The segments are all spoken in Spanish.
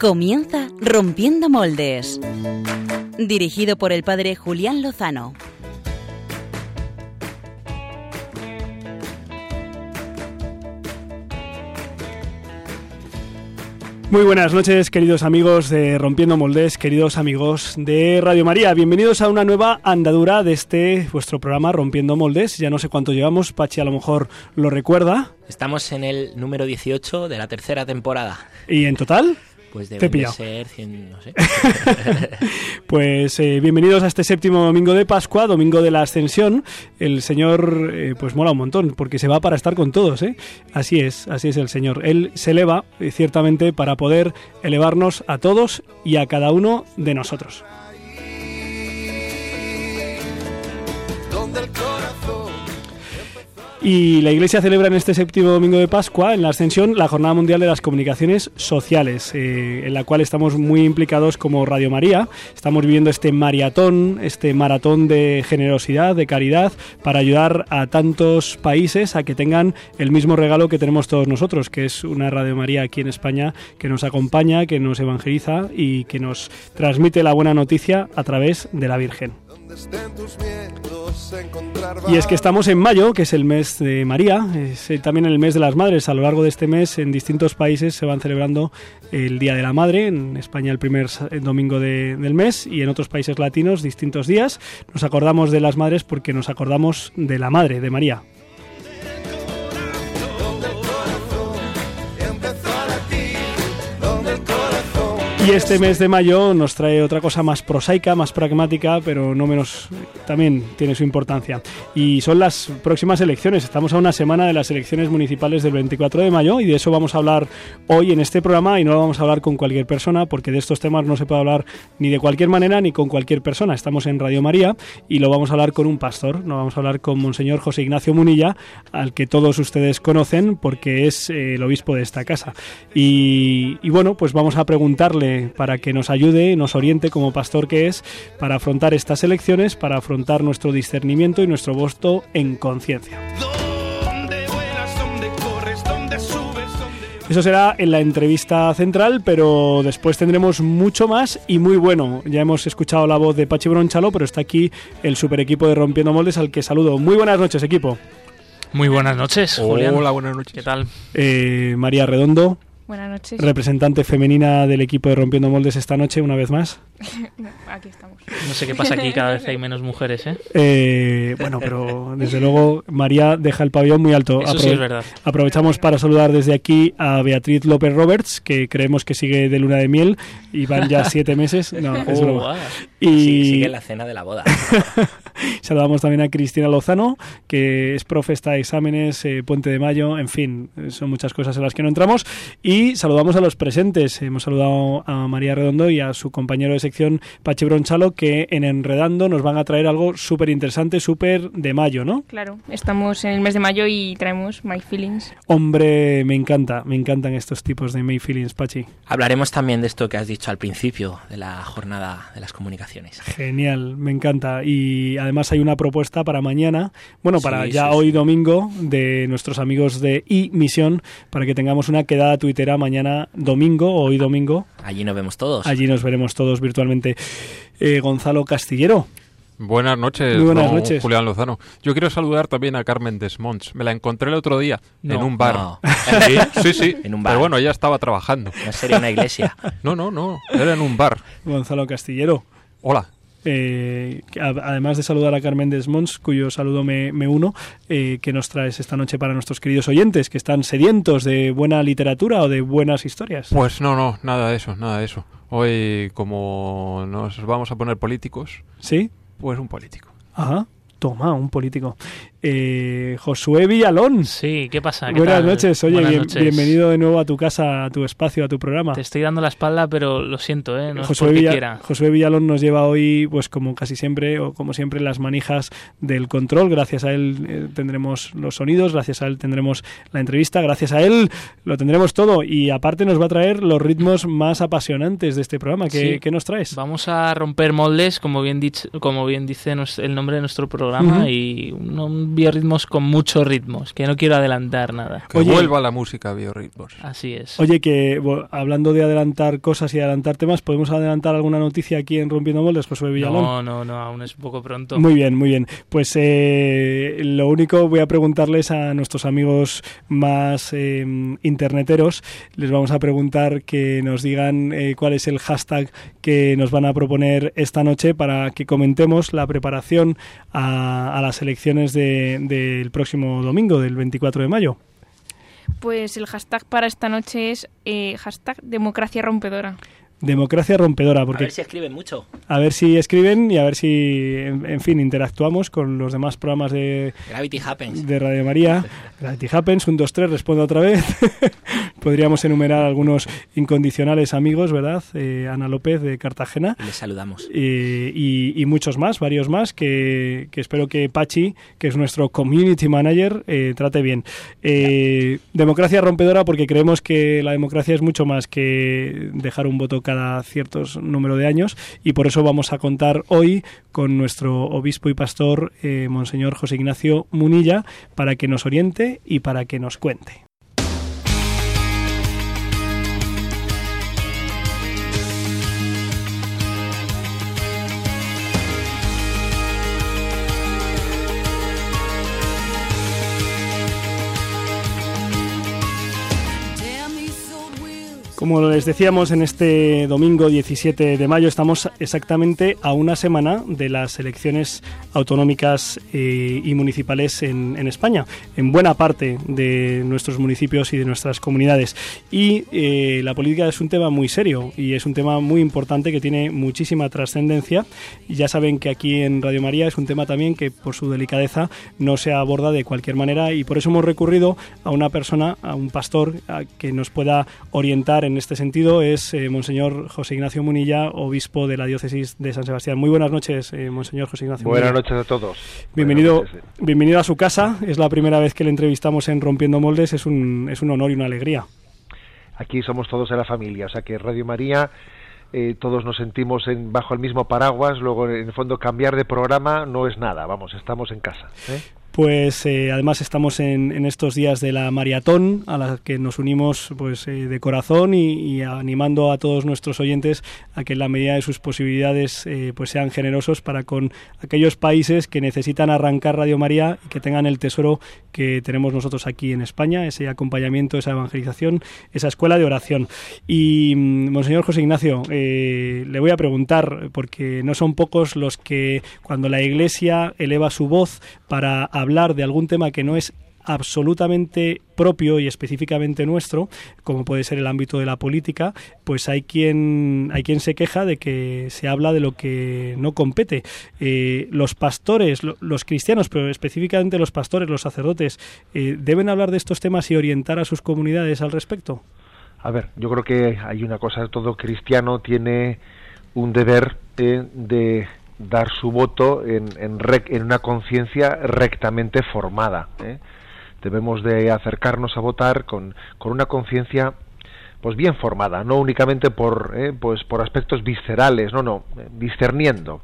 Comienza Rompiendo Moldes. Dirigido por el padre Julián Lozano. Muy buenas noches, queridos amigos de Rompiendo Moldes, queridos amigos de Radio María. Bienvenidos a una nueva andadura de este vuestro programa Rompiendo Moldes. Ya no sé cuánto llevamos, Pachi a lo mejor lo recuerda. Estamos en el número 18 de la tercera temporada. ¿Y en total? Pues Te he deben de pillado. ser 100, no sé. Pues eh, bienvenidos a este séptimo domingo de Pascua, domingo de la Ascensión. El Señor, eh, pues mola un montón, porque se va para estar con todos, ¿eh? Así es, así es el Señor. Él se eleva, eh, ciertamente, para poder elevarnos a todos y a cada uno de nosotros. Y la Iglesia celebra en este séptimo domingo de Pascua, en la Ascensión, la Jornada Mundial de las Comunicaciones Sociales, eh, en la cual estamos muy implicados como Radio María. Estamos viviendo este maratón, este maratón de generosidad, de caridad, para ayudar a tantos países a que tengan el mismo regalo que tenemos todos nosotros, que es una Radio María aquí en España que nos acompaña, que nos evangeliza y que nos transmite la buena noticia a través de la Virgen. Y es que estamos en mayo, que es el mes de María, es eh, también el mes de las madres. A lo largo de este mes, en distintos países se van celebrando el Día de la Madre. En España, el primer domingo de- del mes, y en otros países latinos, distintos días. Nos acordamos de las madres porque nos acordamos de la madre, de María. Y este mes de mayo nos trae otra cosa más prosaica, más pragmática, pero no menos también tiene su importancia. Y son las próximas elecciones. Estamos a una semana de las elecciones municipales del 24 de mayo y de eso vamos a hablar hoy en este programa y no lo vamos a hablar con cualquier persona porque de estos temas no se puede hablar ni de cualquier manera ni con cualquier persona. Estamos en Radio María y lo vamos a hablar con un pastor. No vamos a hablar con Monseñor José Ignacio Munilla, al que todos ustedes conocen porque es eh, el obispo de esta casa. Y, y bueno, pues vamos a preguntarle para que nos ayude, nos oriente como pastor que es, para afrontar estas elecciones, para afrontar nuestro discernimiento y nuestro voto en conciencia. ¿Dónde vuelas? ¿Dónde corres? ¿Dónde subes? ¿Dónde... Eso será en la entrevista central, pero después tendremos mucho más y muy bueno. Ya hemos escuchado la voz de Pachi Bronchalo, pero está aquí el super equipo de Rompiendo Moldes al que saludo. Muy buenas noches, equipo. Muy buenas noches, Julián. Hola, buenas noches. ¿Qué tal? Eh, María Redondo, Buenas noches. representante femenina del equipo de Rompiendo Moldes esta noche, una vez más. Aquí estamos. No sé qué pasa aquí, cada vez hay menos mujeres, ¿eh? Eh, bueno, pero desde luego María deja el pabellón muy alto. Eso sí Aprove- es verdad. Aprovechamos para saludar desde aquí a Beatriz López Roberts, que creemos que sigue de luna de miel y van ya siete meses. No, es Oh, ah. Y Sí, sigue la cena de la boda. saludamos también a Cristina Lozano, que es profe, está de exámenes, eh, Puente de Mayo, en fin, eh, son muchas cosas en las que no entramos. Y saludamos a los presentes. Hemos saludado a María Redondo y a su compañero de sección, Pachi Bronchalo, que en Enredando nos van a traer algo súper interesante, súper de mayo, ¿no? Claro, estamos en el mes de mayo y traemos My Feelings. Hombre, me encanta, me encantan estos tipos de May Feelings, Pachi. Hablaremos también de esto que has dicho al principio de la jornada de las comunicaciones. Genial, me encanta. Y además hay una propuesta para mañana, bueno, para Sí, ya sí, hoy sí. domingo, de nuestros amigos de iMisión, para que tengamos una quedada tuitera mañana domingo o hoy domingo. Allí nos vemos todos. Allí nos veremos todos virtualmente. Eh, Gonzalo Castillero, Buenas noches, Muy buenas don noches. Julián Lozano. Yo quiero saludar también a Carmen Desmonts. Me la encontré el otro día No, en un bar. no. Sí, sí, sí. En un bar. Pero bueno, ella estaba trabajando. No sería una iglesia. No, no, no. Era en un bar. Gonzalo Castillero. Hola. Eh, además de saludar a Carmen Desmonts, cuyo saludo me, me uno, eh, que nos traes esta noche para nuestros queridos oyentes, que están sedientos de buena literatura o de buenas historias. Pues no, no, nada de eso, nada de eso. Hoy, como nos vamos a poner políticos, ¿Sí? pues un político. Ajá. Toma, un político. Eh, Josué Villalón. Sí, ¿qué pasa? ¿Qué Buenas tal? noches, oye, Buenas bien- noches. bienvenido de nuevo a tu casa, a tu espacio, a tu programa. Te estoy dando la espalda, pero lo siento, ¿eh? No Josué, Villa- quiera. Josué Villalón nos lleva hoy, pues como casi siempre, o como siempre, las manijas del control. Gracias a él eh, tendremos los sonidos, gracias a él tendremos la entrevista, gracias a él lo tendremos todo. Y aparte nos va a traer los ritmos más apasionantes de este programa. ¿Qué, Sí. qué nos traes? Vamos a romper moldes, como bien, dich- como bien dice el nombre de nuestro programa, y un, biorritmos con muchos ritmos, que no quiero adelantar nada. Que Oye. vuelva la música a biorritmos. Así es. Oye, que hablando de adelantar cosas y adelantar temas, ¿podemos adelantar alguna noticia aquí en Rompiendo Moldes, Josué Villalón? no, no, no, aún es un poco pronto. Muy bien, muy bien. Pues eh, lo único voy a preguntarles a nuestros amigos más eh, interneteros. Les vamos a preguntar que nos digan eh, cuál es el hashtag que nos van a proponer esta noche para que comentemos la preparación a, a las elecciones de- del próximo domingo, del 24 de mayo. Pues el hashtag para esta noche es eh, hashtag democracia rompedora. Democracia rompedora, A porque ver si escriben mucho. a ver si escriben y a ver si, en, en fin, interactuamos con los demás programas de, Gravity Happens. de Radio María. Gravity Happens, un, dos, tres, respondo otra vez. Podríamos enumerar algunos incondicionales amigos, ¿verdad? Eh, Ana López de Cartagena. Les saludamos. eh, y, y muchos más, varios más, que, que espero que Pachi, que es nuestro community manager, eh, trate bien. Eh, democracia rompedora porque creemos que la democracia es mucho más que dejar un voto cada ciertos número de años y por eso vamos a contar hoy con nuestro obispo y pastor, eh, Monseñor José Ignacio Munilla, para que nos oriente y para que nos cuente. Como les decíamos, en este domingo 17 de mayo estamos exactamente a una semana de las elecciones autonómicas eh, y municipales en, en España, en buena parte de nuestros municipios y de nuestras comunidades. Y eh, la política es un tema muy serio y es un tema muy importante que tiene muchísima trascendencia. Ya saben que aquí en Radio María es un tema también que por su delicadeza no se aborda de cualquier manera y por eso hemos recurrido a una persona, a un pastor, a que nos pueda orientar en este sentido. Es eh, Monseñor José Ignacio Munilla, obispo de la diócesis de San Sebastián. Muy buenas noches, eh, Monseñor José Ignacio Buenas Munilla. noches a todos. Bienvenido, bienvenido a su casa. Es la primera vez que le entrevistamos en Rompiendo Moldes. Es un, es un honor y una alegría. Aquí somos todos de la familia, o sea que Radio María, eh, todos nos sentimos en, bajo el mismo paraguas, luego en el fondo cambiar de programa no es nada, vamos, estamos en casa. ¿eh? Pues eh, además estamos en, en estos días de la maratón a la que nos unimos pues eh, de corazón y, animando a todos nuestros oyentes a que en la medida de sus posibilidades eh, pues sean generosos para con aquellos países que necesitan arrancar Radio María y que tengan el tesoro que tenemos nosotros aquí en España, ese acompañamiento, esa evangelización, esa escuela de oración. Y mm, Monseñor José Ignacio, le voy a preguntar, porque no son pocos los que cuando la Iglesia eleva su voz para hablar de algún tema que no es absolutamente propio y específicamente nuestro, como puede ser el ámbito de la política, pues hay quien hay quien se queja de que se habla de lo que no compete. Eh, los pastores, lo- los cristianos, pero específicamente los pastores, los sacerdotes, eh, deben hablar de estos temas y orientar a sus comunidades al respecto. A ver, yo creo que hay una cosa, todo cristiano tiene un deber eh, de dar su voto en, en, en una conciencia rectamente formada. ¿eh? Debemos de acercarnos a votar con, con una conciencia pues bien formada, no únicamente por eh, pues por aspectos viscerales, no, no, eh, discerniendo.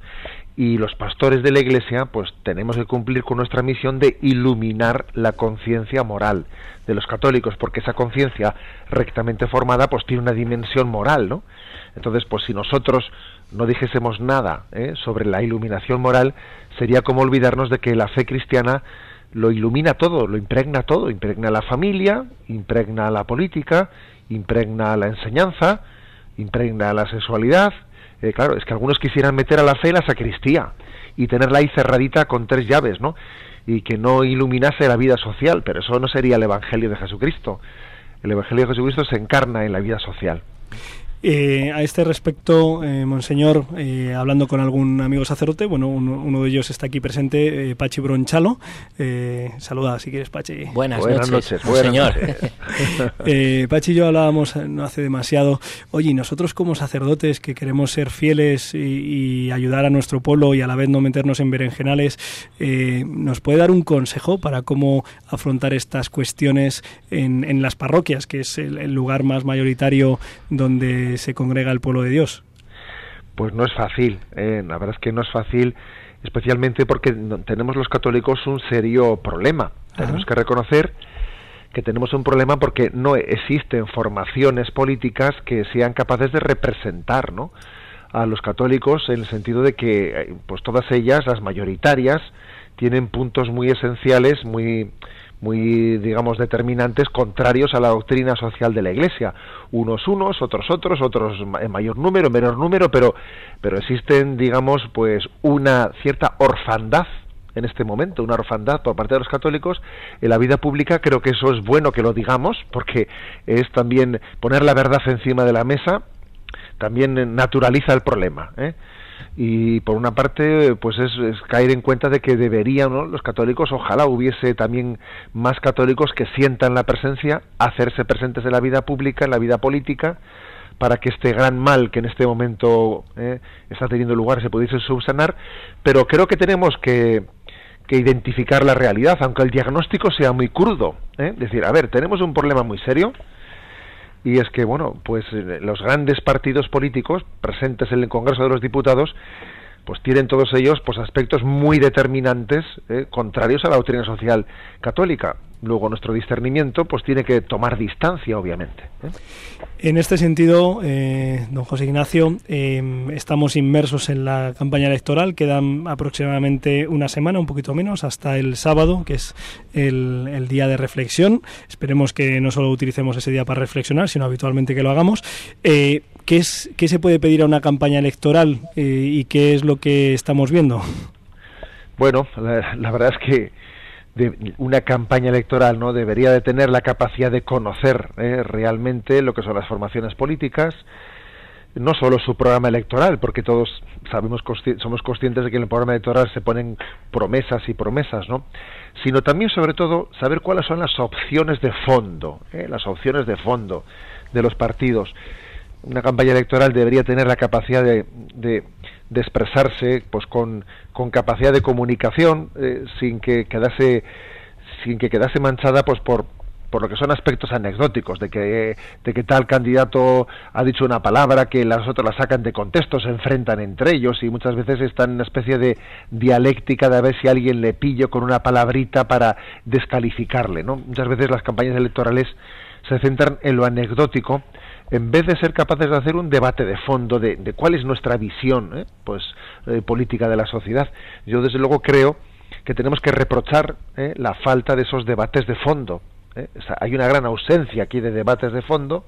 Y los pastores de la Iglesia, pues tenemos que cumplir con nuestra misión de iluminar la conciencia moral de los católicos, porque esa conciencia rectamente formada, pues tiene una dimensión moral, ¿no? Entonces, pues si nosotros no dijésemos nada ¿eh? sobre la iluminación moral, sería como olvidarnos de que la fe cristiana lo ilumina todo, lo impregna todo, impregna la familia, impregna la política, impregna la enseñanza, impregna la sexualidad. Eh, claro, es que algunos quisieran meter a la fe en la sacristía y tenerla ahí cerradita con tres llaves, ¿no? Y que no iluminase la vida social, pero eso no sería el Evangelio de Jesucristo. El Evangelio de Jesucristo se encarna en la vida social. Eh, a este respecto, eh, Monseñor, eh, hablando con algún amigo sacerdote, bueno, uno, uno de ellos está aquí presente, eh, Pachi Bronchalo. Eh, saluda si quieres, Pachi. Buenas, Buenas noches, noches, buenas señor. noches. Eh, Pachi y yo hablábamos no hace demasiado. Oye, nosotros como sacerdotes que queremos ser fieles y, y ayudar a nuestro pueblo y a la vez no meternos en berenjenales, eh, ¿nos puede dar un consejo para cómo afrontar estas cuestiones en, en las parroquias, que es el, el lugar más mayoritario donde se congrega el pueblo de Dios? Pues no es fácil, eh, la verdad es que no es fácil especialmente porque tenemos los católicos un serio problema. Tenemos que reconocer que tenemos un problema porque no existen formaciones políticas que sean capaces de representar, ¿no? a los católicos en el sentido de que eh, pues todas ellas las mayoritarias tienen puntos muy esenciales muy muy digamos determinantes contrarios a la doctrina social de la Iglesia unos unos otros otros otros en mayor número en menor número pero pero existen digamos pues una cierta orfandad en este momento una orfandad por parte de los católicos en la vida pública creo que eso es bueno que lo digamos porque es también poner la verdad encima de la mesa también naturaliza el problema ¿eh? Y por una parte pues es, es caer en cuenta de que deberían los católicos ojalá hubiese también más católicos que sientan la presencia hacerse presentes en la vida pública en la vida política para que este gran mal que en este momento eh, está teniendo lugar se pudiese subsanar. Pero creo que tenemos que que identificar la realidad aunque el diagnóstico sea muy crudo ¿eh? decir a ver tenemos un problema muy serio y es que bueno pues eh, los grandes partidos políticos presentes en el Congreso de los Diputados pues tienen todos ellos pues aspectos muy determinantes eh, contrarios a la doctrina social católica luego nuestro discernimiento pues tiene que tomar distancia obviamente ¿eh? En este sentido, eh, don José Ignacio, eh, estamos inmersos en la campaña electoral, quedan aproximadamente una semana, un poquito menos, hasta el sábado, que es el, el día de reflexión. Esperemos que no solo utilicemos ese día para reflexionar, sino habitualmente que lo hagamos. Eh, ¿qué, es, ¿Qué se puede pedir a una campaña electoral y qué es lo que estamos viendo? Bueno, la, la verdad es que de una campaña electoral no debería de tener la capacidad de conocer eh, realmente lo que son las formaciones políticas no solo su programa electoral porque todos sabemos somos conscientes de que en el programa electoral se ponen promesas y promesas no sino también sobre todo saber cuáles son las opciones de fondo eh, las opciones de fondo de los partidos. Una campaña electoral debería tener la capacidad de, de expresarse pues con, con capacidad de comunicación eh, sin que quedase sin que quedase manchada pues por por lo que son aspectos anecdóticos de que de que tal candidato ha dicho una palabra que las otras la sacan de contexto se enfrentan entre ellos y muchas veces están en una especie de dialéctica de a ver si alguien le pillo con una palabrita para descalificarle no muchas veces las campañas electorales se centran en lo anecdótico en vez de ser capaces de hacer un debate de fondo de, cuál es nuestra visión ¿eh? pues eh, política de la sociedad yo desde luego creo que tenemos que reprochar ¿eh? la falta de esos debates de fondo hay una gran ausencia aquí de debates de fondo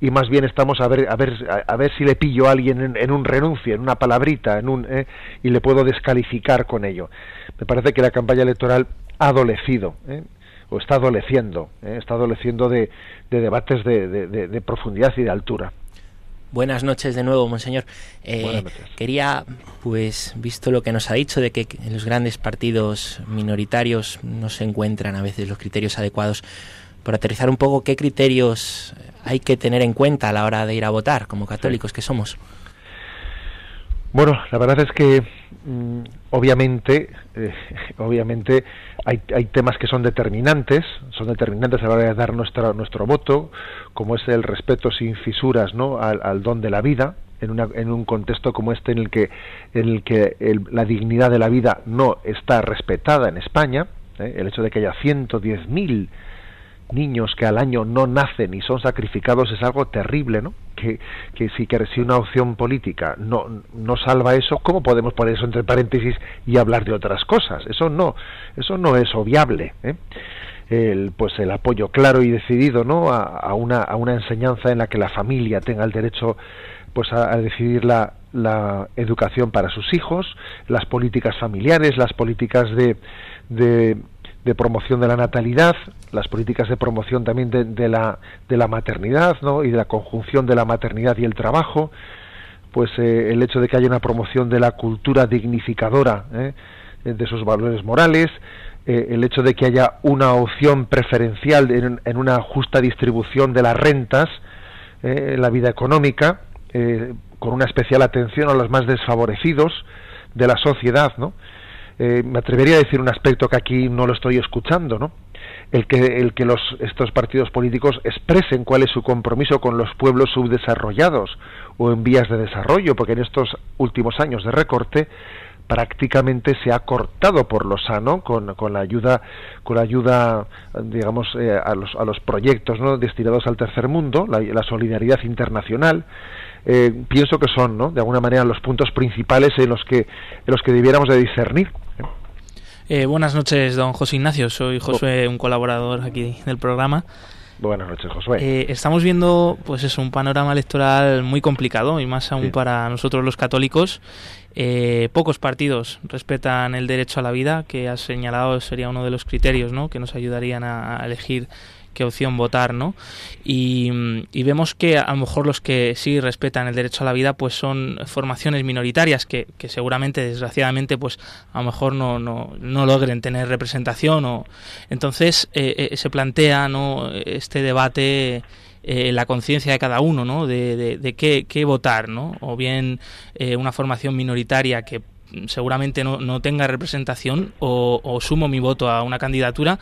y más bien estamos a ver a ver a, ver si le pillo a alguien en, un renuncio en una palabrita en un y le puedo descalificar con ello me parece que la campaña electoral ha adolecido. O está adoleciendo, ¿eh? está adoleciendo de, de debates de, de- de- de profundidad y de altura. Buenas noches de nuevo, monseñor. Eh, Buenas noches. Quería, pues, visto lo que nos ha dicho de que en los grandes partidos minoritarios no se encuentran a veces los criterios adecuados, por aterrizar un poco qué criterios hay que tener en cuenta a la hora de ir a votar, como católicos que somos. Bueno, la verdad es que mm, obviamente, eh, obviamente hay, hay temas que son determinantes, son determinantes a la hora de dar nuestra, nuestro voto, como es el respeto sin fisuras, ¿no? al, don de la vida, en, una, en un contexto como este en el que, en el que el- la dignidad de la vida no está respetada en España, ¿eh? el hecho de que haya 110.000 niños que al año no nacen y son sacrificados es algo terrible, ¿no? Que, que si, que si una opción política no, no salva eso, ¿cómo podemos poner eso entre paréntesis y hablar de otras cosas? Eso no, eso no es obviable, ¿eh? El, pues el apoyo claro y decidido, ¿no? A, a una, a una enseñanza en la que la familia tenga el derecho pues a, a decidir la, la educación para sus hijos, las políticas familiares, las políticas de, de, de promoción de la natalidad, las políticas de promoción también de, la, de la maternidad ¿no? y de la conjunción de la maternidad y el trabajo, pues eh, el hecho de que haya una promoción de la cultura dignificadora ¿eh? de sus valores morales, eh, el hecho de que haya una opción preferencial en, en una justa distribución de las rentas eh, en la vida económica, eh, con una especial atención a los más desfavorecidos de la sociedad, ¿no? Eh, me atrevería a decir un aspecto que aquí no lo estoy escuchando, ¿no? El que, el que los, estos partidos políticos expresen cuál es su compromiso con los pueblos subdesarrollados o en vías de desarrollo, porque en estos últimos años de recorte, prácticamente se ha cortado por lo sano con, con la ayuda con la ayuda digamos eh, a, los, a los proyectos ¿no? destinados al tercer mundo la, la solidaridad internacional eh, pienso que son ¿no? de alguna manera los puntos principales en los que en los que debiéramos de discernir Eh, buenas noches, don José Ignacio. Soy José, un colaborador aquí del programa. buenas noches Josué Eh, estamos viendo, pues eso, un panorama electoral muy complicado y más aún Sí. para nosotros los católicos. Eh, pocos partidos respetan el derecho a la vida, que has señalado sería uno de los criterios, ¿no? Que nos ayudarían a, a elegir qué opción votar, ¿no? Y, vemos que a lo mejor los que sí respetan el derecho a la vida, pues son formaciones minoritarias que, seguramente, desgraciadamente, pues a lo mejor no, no, logren tener representación o entonces eh, eh, se plantea, ¿no? Este debate eh, la conciencia de cada uno, ¿no? De, qué, qué votar, ¿no? O bien eh, una formación minoritaria que seguramente no, no tenga representación o, sumo mi voto a una candidatura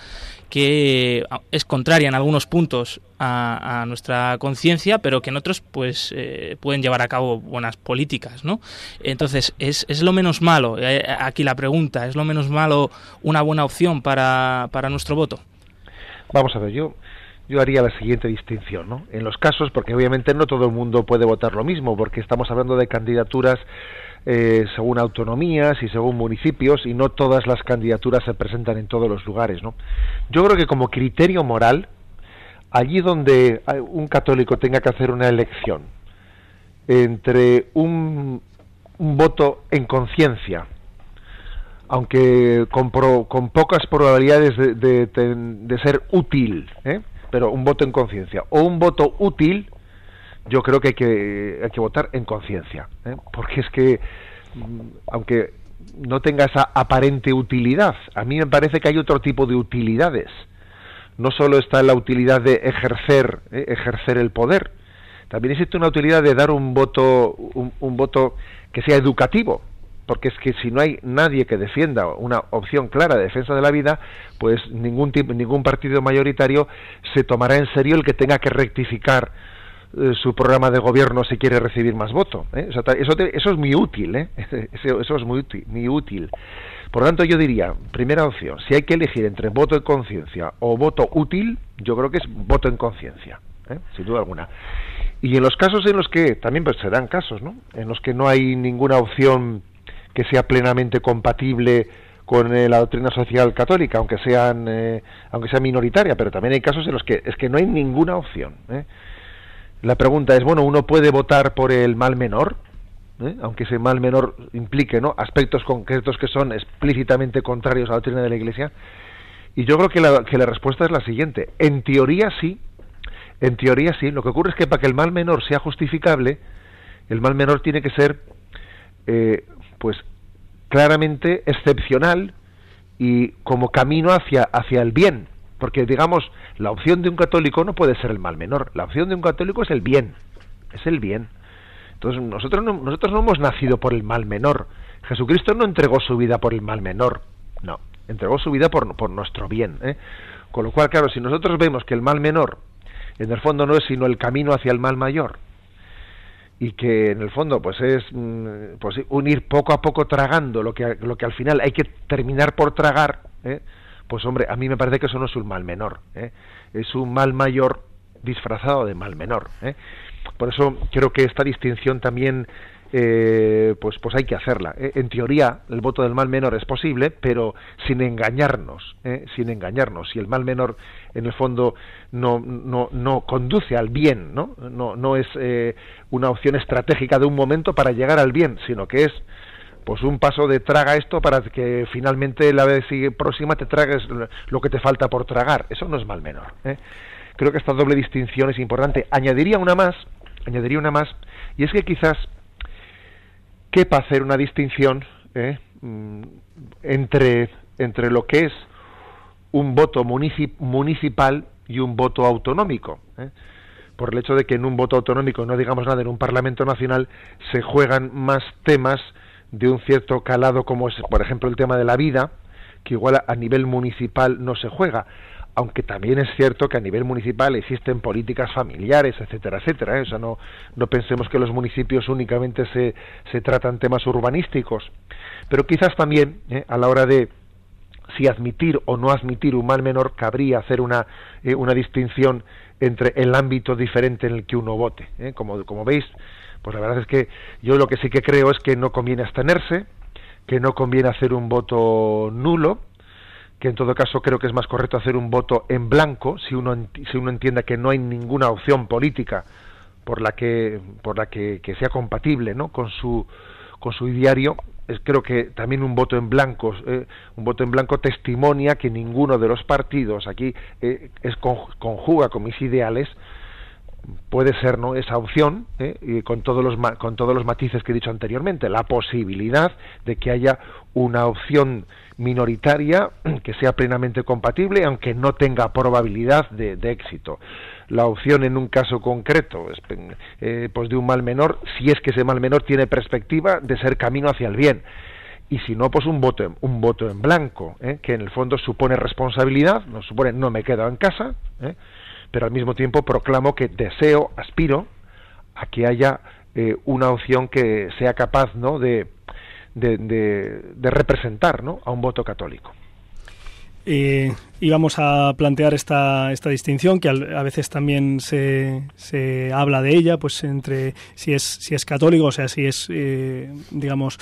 que es contraria en algunos puntos a, a nuestra conciencia, pero que en otros pues eh, pueden llevar a cabo buenas políticas, ¿no? Entonces, ¿es, es lo menos malo? Eh, aquí la pregunta, ¿es lo menos malo una buena opción para, para nuestro voto? Vamos a ver, yo, yo haría la siguiente distinción, ¿no? En los casos, porque obviamente no todo el mundo puede votar lo mismo, porque estamos hablando de candidaturas eh, según autonomías y según municipios, y no todas las candidaturas se presentan en todos los lugares, ¿no? Yo creo que como criterio moral, allí donde hay- un católico tenga que hacer una elección entre un, voto en conciencia, aunque con, con pocas probabilidades de, de- de- de ser útil, ¿eh? pero un voto en conciencia, o un voto útil, yo creo que hay que, hay que votar en conciencia, ¿eh? porque es que, mm, aunque no tenga esa aparente utilidad, a mí me parece que hay otro tipo de utilidades. No solo está la utilidad de ejercer, ¿eh? ejercer el poder, también existe una utilidad de dar un voto, un, un voto que sea educativo, porque es que si no hay nadie que defienda una opción clara de defensa de la vida, pues ningún ningún partido mayoritario se tomará en serio el que tenga que rectificar eh, su programa de gobierno si quiere recibir más voto. ¿eh? Eso, te- eso es muy útil, ¿eh? eso, es muy útil, muy útil. Por lo tanto, yo diría, primera opción, si hay que elegir entre voto en conciencia o voto útil, yo creo que es voto en conciencia, sin duda alguna. Y en los casos en los que, también pues se dan casos, ¿no? En los que no hay ninguna opción que sea plenamente compatible con la doctrina social católica, aunque sean aunque sea minoritaria, pero también hay casos en los que es que no hay ninguna opción. ¿eh? La pregunta es, bueno, uno puede votar por el mal menor, ¿eh? aunque ese mal menor implique ¿no? aspectos concretos que son explícitamente contrarios a la doctrina de la Iglesia. Y yo creo que la, que la respuesta es la siguiente. En teoría sí, en teoría sí. Lo que ocurre es que para que el mal menor sea justificable, el mal menor tiene que ser, eh, pues, claramente excepcional y como camino hacia, hacia el bien. Porque, digamos, la opción de un católico no puede ser el mal menor. La opción de un católico es el bien. Es el bien. Entonces, nosotros no, nosotros no hemos nacido por el mal menor. Jesucristo no entregó su vida por el mal menor. No. Entregó su vida por, por nuestro bien. ¿eh? Con lo cual, claro, si nosotros vemos que el mal menor, en el fondo, no es sino el camino hacia el mal mayor, y que en el fondo pues es mm, pues unir poco a poco tragando lo que lo que al final hay que terminar por tragar ¿eh? Pues hombre a mí me parece que eso no es un mal menor ¿eh? es un mal mayor disfrazado de mal menor ¿eh? por eso creo que esta distinción también eh, pues pues hay que hacerla ¿eh? en teoría el voto del mal menor es posible pero sin engañarnos ¿eh? sin engañarnos si el mal menor en el fondo no no no conduce al bien no no no es eh, una opción estratégica de un momento para llegar al bien sino que es pues un paso de traga esto para que finalmente la vez próxima te tragues lo que te falta por tragar eso no es mal menor ¿eh? creo que esta doble distinción es importante añadiría una más añadiría una más y es que quizás quepa hacer una distinción eh, mm, entre, entre lo que es un voto municip- municipal y un voto autonómico. eh. Por el hecho de que en un voto autonómico, no digamos nada, en un Parlamento Nacional se juegan más temas de un cierto calado, como es, por ejemplo, el tema de la vida, que igual a, nivel municipal no se juega. aunque también es cierto que a nivel municipal existen políticas familiares, etcétera, etcétera. ¿eh? O sea, no, no pensemos que los municipios únicamente se, se tratan temas urbanísticos, pero quizás también ¿eh? a la hora de si admitir o no admitir un mal menor cabría hacer una, eh, una distinción entre el ámbito diferente en el que uno vote. ¿eh? Como, como veis, pues la verdad es que yo lo que sí que creo es que no conviene abstenerse, que no conviene hacer un voto nulo, que en todo caso creo que es más correcto hacer un voto en blanco si uno si uno entiende que no hay ninguna opción política por la que por la que, que sea compatible ¿no? con su con su diario es, creo que también un voto en blanco eh, un voto en blanco testimonia que ninguno de los partidos aquí eh, es con- conjuga con mis ideales puede ser no esa opción ¿eh? con todos los ma- con todos los matices que he dicho anteriormente la posibilidad de que haya una opción minoritaria que sea plenamente compatible aunque no tenga probabilidad de, éxito la opción en un caso concreto eh, pues de un mal menor si es que ese mal menor tiene perspectiva de ser camino hacia el bien y si no pues un voto en, un voto en blanco ¿eh? que en el fondo supone responsabilidad no supone no me quedo en casa ¿eh? Pero al mismo tiempo proclamo que deseo aspiro a que haya eh, una opción que sea capaz no de de, representar ¿no? a un voto católico Eh, íbamos a plantear esta, esta distinción que a veces también se, se habla de ella, pues entre si es, si es católico, o sea, si es, eh, digamos,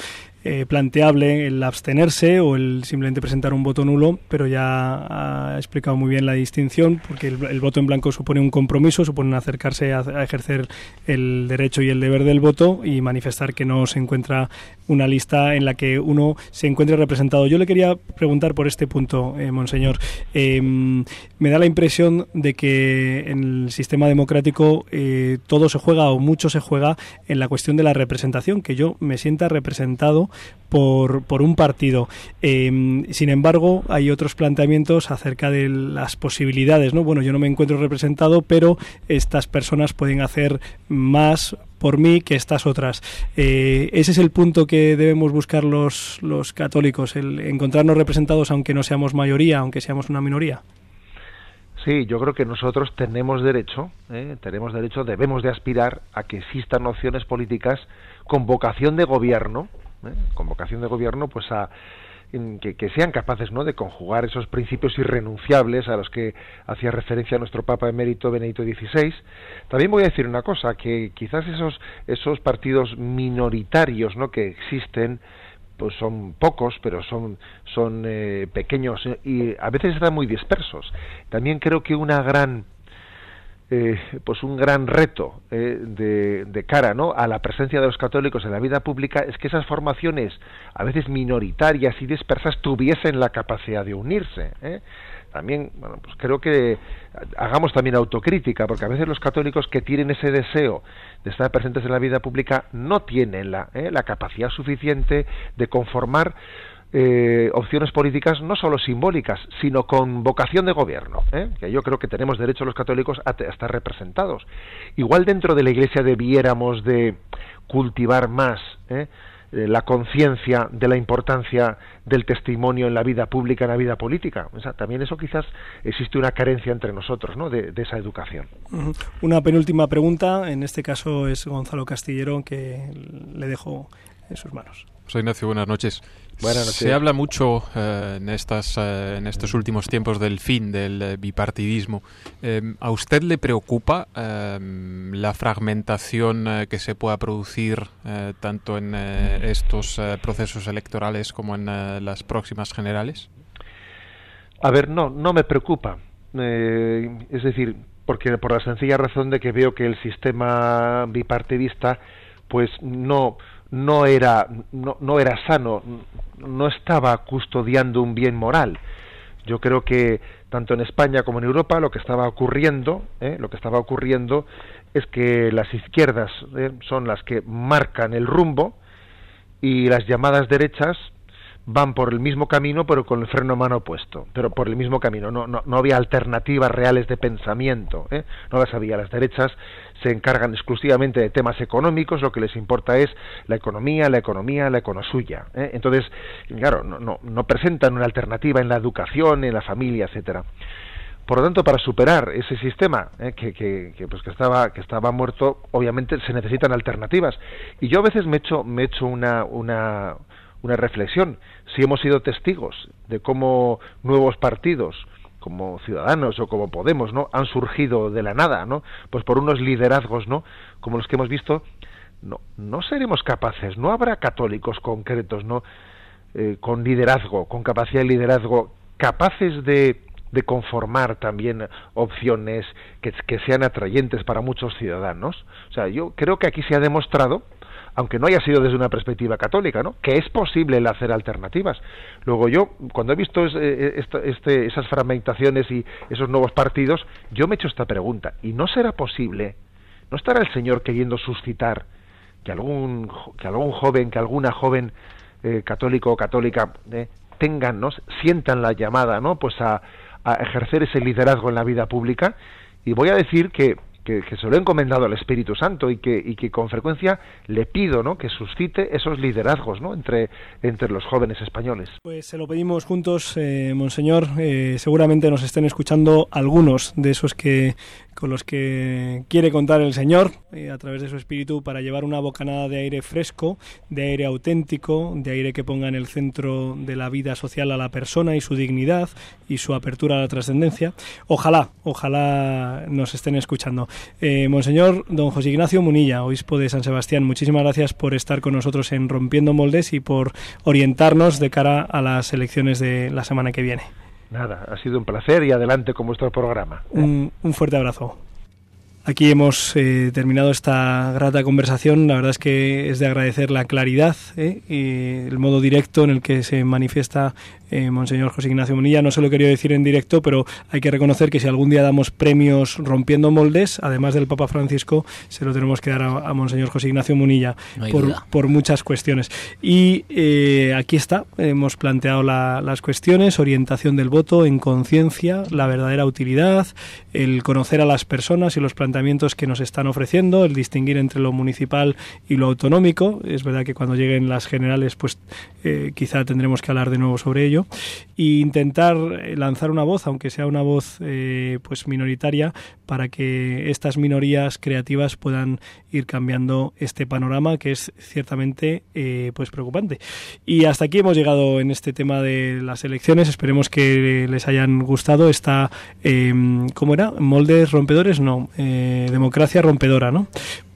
eh, planteable el abstenerse o el simplemente presentar un voto nulo, pero ya ha explicado muy bien la distinción, porque el, voto en blanco supone un compromiso, supone acercarse a, a ejercer el derecho y el deber del voto y manifestar que no se encuentra una lista en la que uno se encuentre representado. Yo le quería preguntar por este punto, eh, monseñor. Eh, me da la impresión de que en el sistema democrático eh, todo se juega o mucho se juega en la cuestión de la representación, que yo me sienta representado por, por un partido. Eh, sin embargo, hay otros planteamientos acerca de las posibilidades, ¿no? Bueno, yo no me encuentro representado, pero estas personas pueden hacer más por mí que estas otras. Eh, ese es el punto que debemos buscar los, los católicos, el encontrarnos representados aunque no seamos mayoría, aunque seamos una minoría. Sí, yo creo que nosotros tenemos derecho, ¿eh? tenemos derecho, debemos de aspirar a que existan opciones políticas con vocación de gobierno, ¿eh? con vocación de gobierno, pues a que, sean capaces ¿no? de conjugar esos principios irrenunciables a los que hacía referencia nuestro Papa emérito Benedicto XVI. También voy a decir una cosa, que quizás esos, esos partidos minoritarios ¿no? que existen, pues son pocos, pero son, son eh, pequeños eh, y a veces están muy dispersos. También creo que una gran eh, pues un gran reto eh, de, cara ¿no? a la presencia de los católicos en la vida pública es que esas formaciones a veces minoritarias y dispersas tuviesen la capacidad de unirse ¿eh? también bueno pues creo que hagamos también autocrítica porque a veces los católicos que tienen ese deseo de estar presentes en la vida pública no tienen la, la capacidad suficiente de conformar eh, opciones políticas no solo simbólicas, sino con vocación de gobierno, ¿eh? que yo creo que tenemos derecho los católicos a, a, estar representados. Igual dentro de la Iglesia debiéramos de cultivar más ¿eh? la conciencia de la importancia del testimonio en la vida pública, en la vida política. O sea, también eso quizás existe una carencia entre nosotros, ¿no? De, de esa educación. Una penúltima pregunta, en este caso es Gonzalo Castillero, que le dejo en sus manos. Soy Ignacio, buenas noches. Noches. Se habla mucho eh, en, estas, eh, en estos últimos tiempos del fin del eh, bipartidismo. ¿A usted le preocupa la fragmentación que se pueda producir tanto en estos procesos electorales como en las próximas generales? A ver, no, no me preocupa. es decir, porque por la sencilla razón de que veo que el sistema bipartidista pues no no era no, no, era sano no estaba custodiando un bien moral yo creo que tanto en España como en Europa lo que estaba ocurriendo ¿eh? lo que estaba ocurriendo es que las izquierdas ¿eh? son las que marcan el rumbo y las llamadas derechas van por el mismo camino pero con el freno mano opuesto pero por el mismo camino no, no, no había alternativas reales de pensamiento ¿eh? no las había las derechas se encargan exclusivamente de temas económicos lo que les importa es la economía la economía la econosuya ¿eh? entonces claro no, no, no presentan una alternativa en la educación en la familia etcétera Por lo tanto, para superar ese sistema eh, que, que, que, pues que estaba que estaba muerto, obviamente se necesitan alternativas. Y yo a veces me he hecho me he hecho una una una reflexión. Si hemos sido testigos de cómo nuevos partidos como Ciudadanos o como Podemos, ¿no? han surgido de la nada, ¿no? Pues por unos liderazgos, ¿no? como los que hemos visto, no no seremos capaces, no habrá católicos concretos, ¿no? Eh, con liderazgo, con capacidad de liderazgo capaces de de conformar también opciones que, que, sean atrayentes para muchos ciudadanos. O sea, yo creo que aquí se ha demostrado, aunque no haya sido desde una perspectiva católica, ¿no? que es posible el hacer alternativas. Luego yo, cuando he visto este, este, esas fragmentaciones y esos nuevos partidos, yo me he hecho esta pregunta, ¿y no será posible, no estará el Señor queriendo suscitar que algún, que algún joven, que alguna joven eh, católico o católica eh, tengan, ¿no? sientan la llamada, ¿no? Pues a, a ejercer ese liderazgo en la vida pública y voy a decir que, que, se lo he encomendado al Espíritu Santo y que, y que con frecuencia le pido ¿no? que suscite esos liderazgos ¿no? entre, entre los jóvenes españoles. Pues se lo pedimos juntos, eh, Monseñor. Eh, seguramente nos estén escuchando algunos de esos que con los que quiere contar el Señor eh, a través de su espíritu para llevar una bocanada de aire fresco, de aire auténtico, de aire que ponga en el centro de la vida social a la persona y su dignidad y su apertura a la trascendencia. Ojalá, ojalá nos estén escuchando. Eh, Monseñor Don José Ignacio Munilla, obispo de San Sebastián, muchísimas gracias por estar con nosotros en Rompiendo Moldes y por orientarnos de cara a las elecciones de la semana que viene. Nada, ha sido un placer y adelante con vuestro programa. Un, un fuerte abrazo. Aquí hemos eh, terminado esta grata conversación. La verdad es que es de agradecer la claridad eh, y el modo directo en el que se manifiesta eh, Monseñor José Ignacio Munilla. No se lo quería decir en directo, pero hay que reconocer que si algún día damos premios rompiendo moldes, además del Papa Francisco, se lo tenemos que dar a, a Monseñor José Ignacio Munilla No por muchas cuestiones. Y eh, aquí está, hemos planteado la- las cuestiones, orientación del voto en conciencia, la verdadera utilidad, el conocer a las personas y los planteamientos que nos están ofreciendo, el distinguir entre lo municipal y lo autonómico. Es verdad que cuando lleguen las generales, pues eh, quizá tendremos que hablar de nuevo sobre ello. Y intentar eh, lanzar una voz, aunque sea una voz eh, pues minoritaria, para que estas minorías creativas puedan ir cambiando este panorama que es ciertamente eh, pues preocupante. Y hasta aquí hemos llegado en este tema de las elecciones. Esperemos que les hayan gustado esta, eh, ¿cómo era? Moldes rompedores, no, eh, democracia rompedora, ¿no?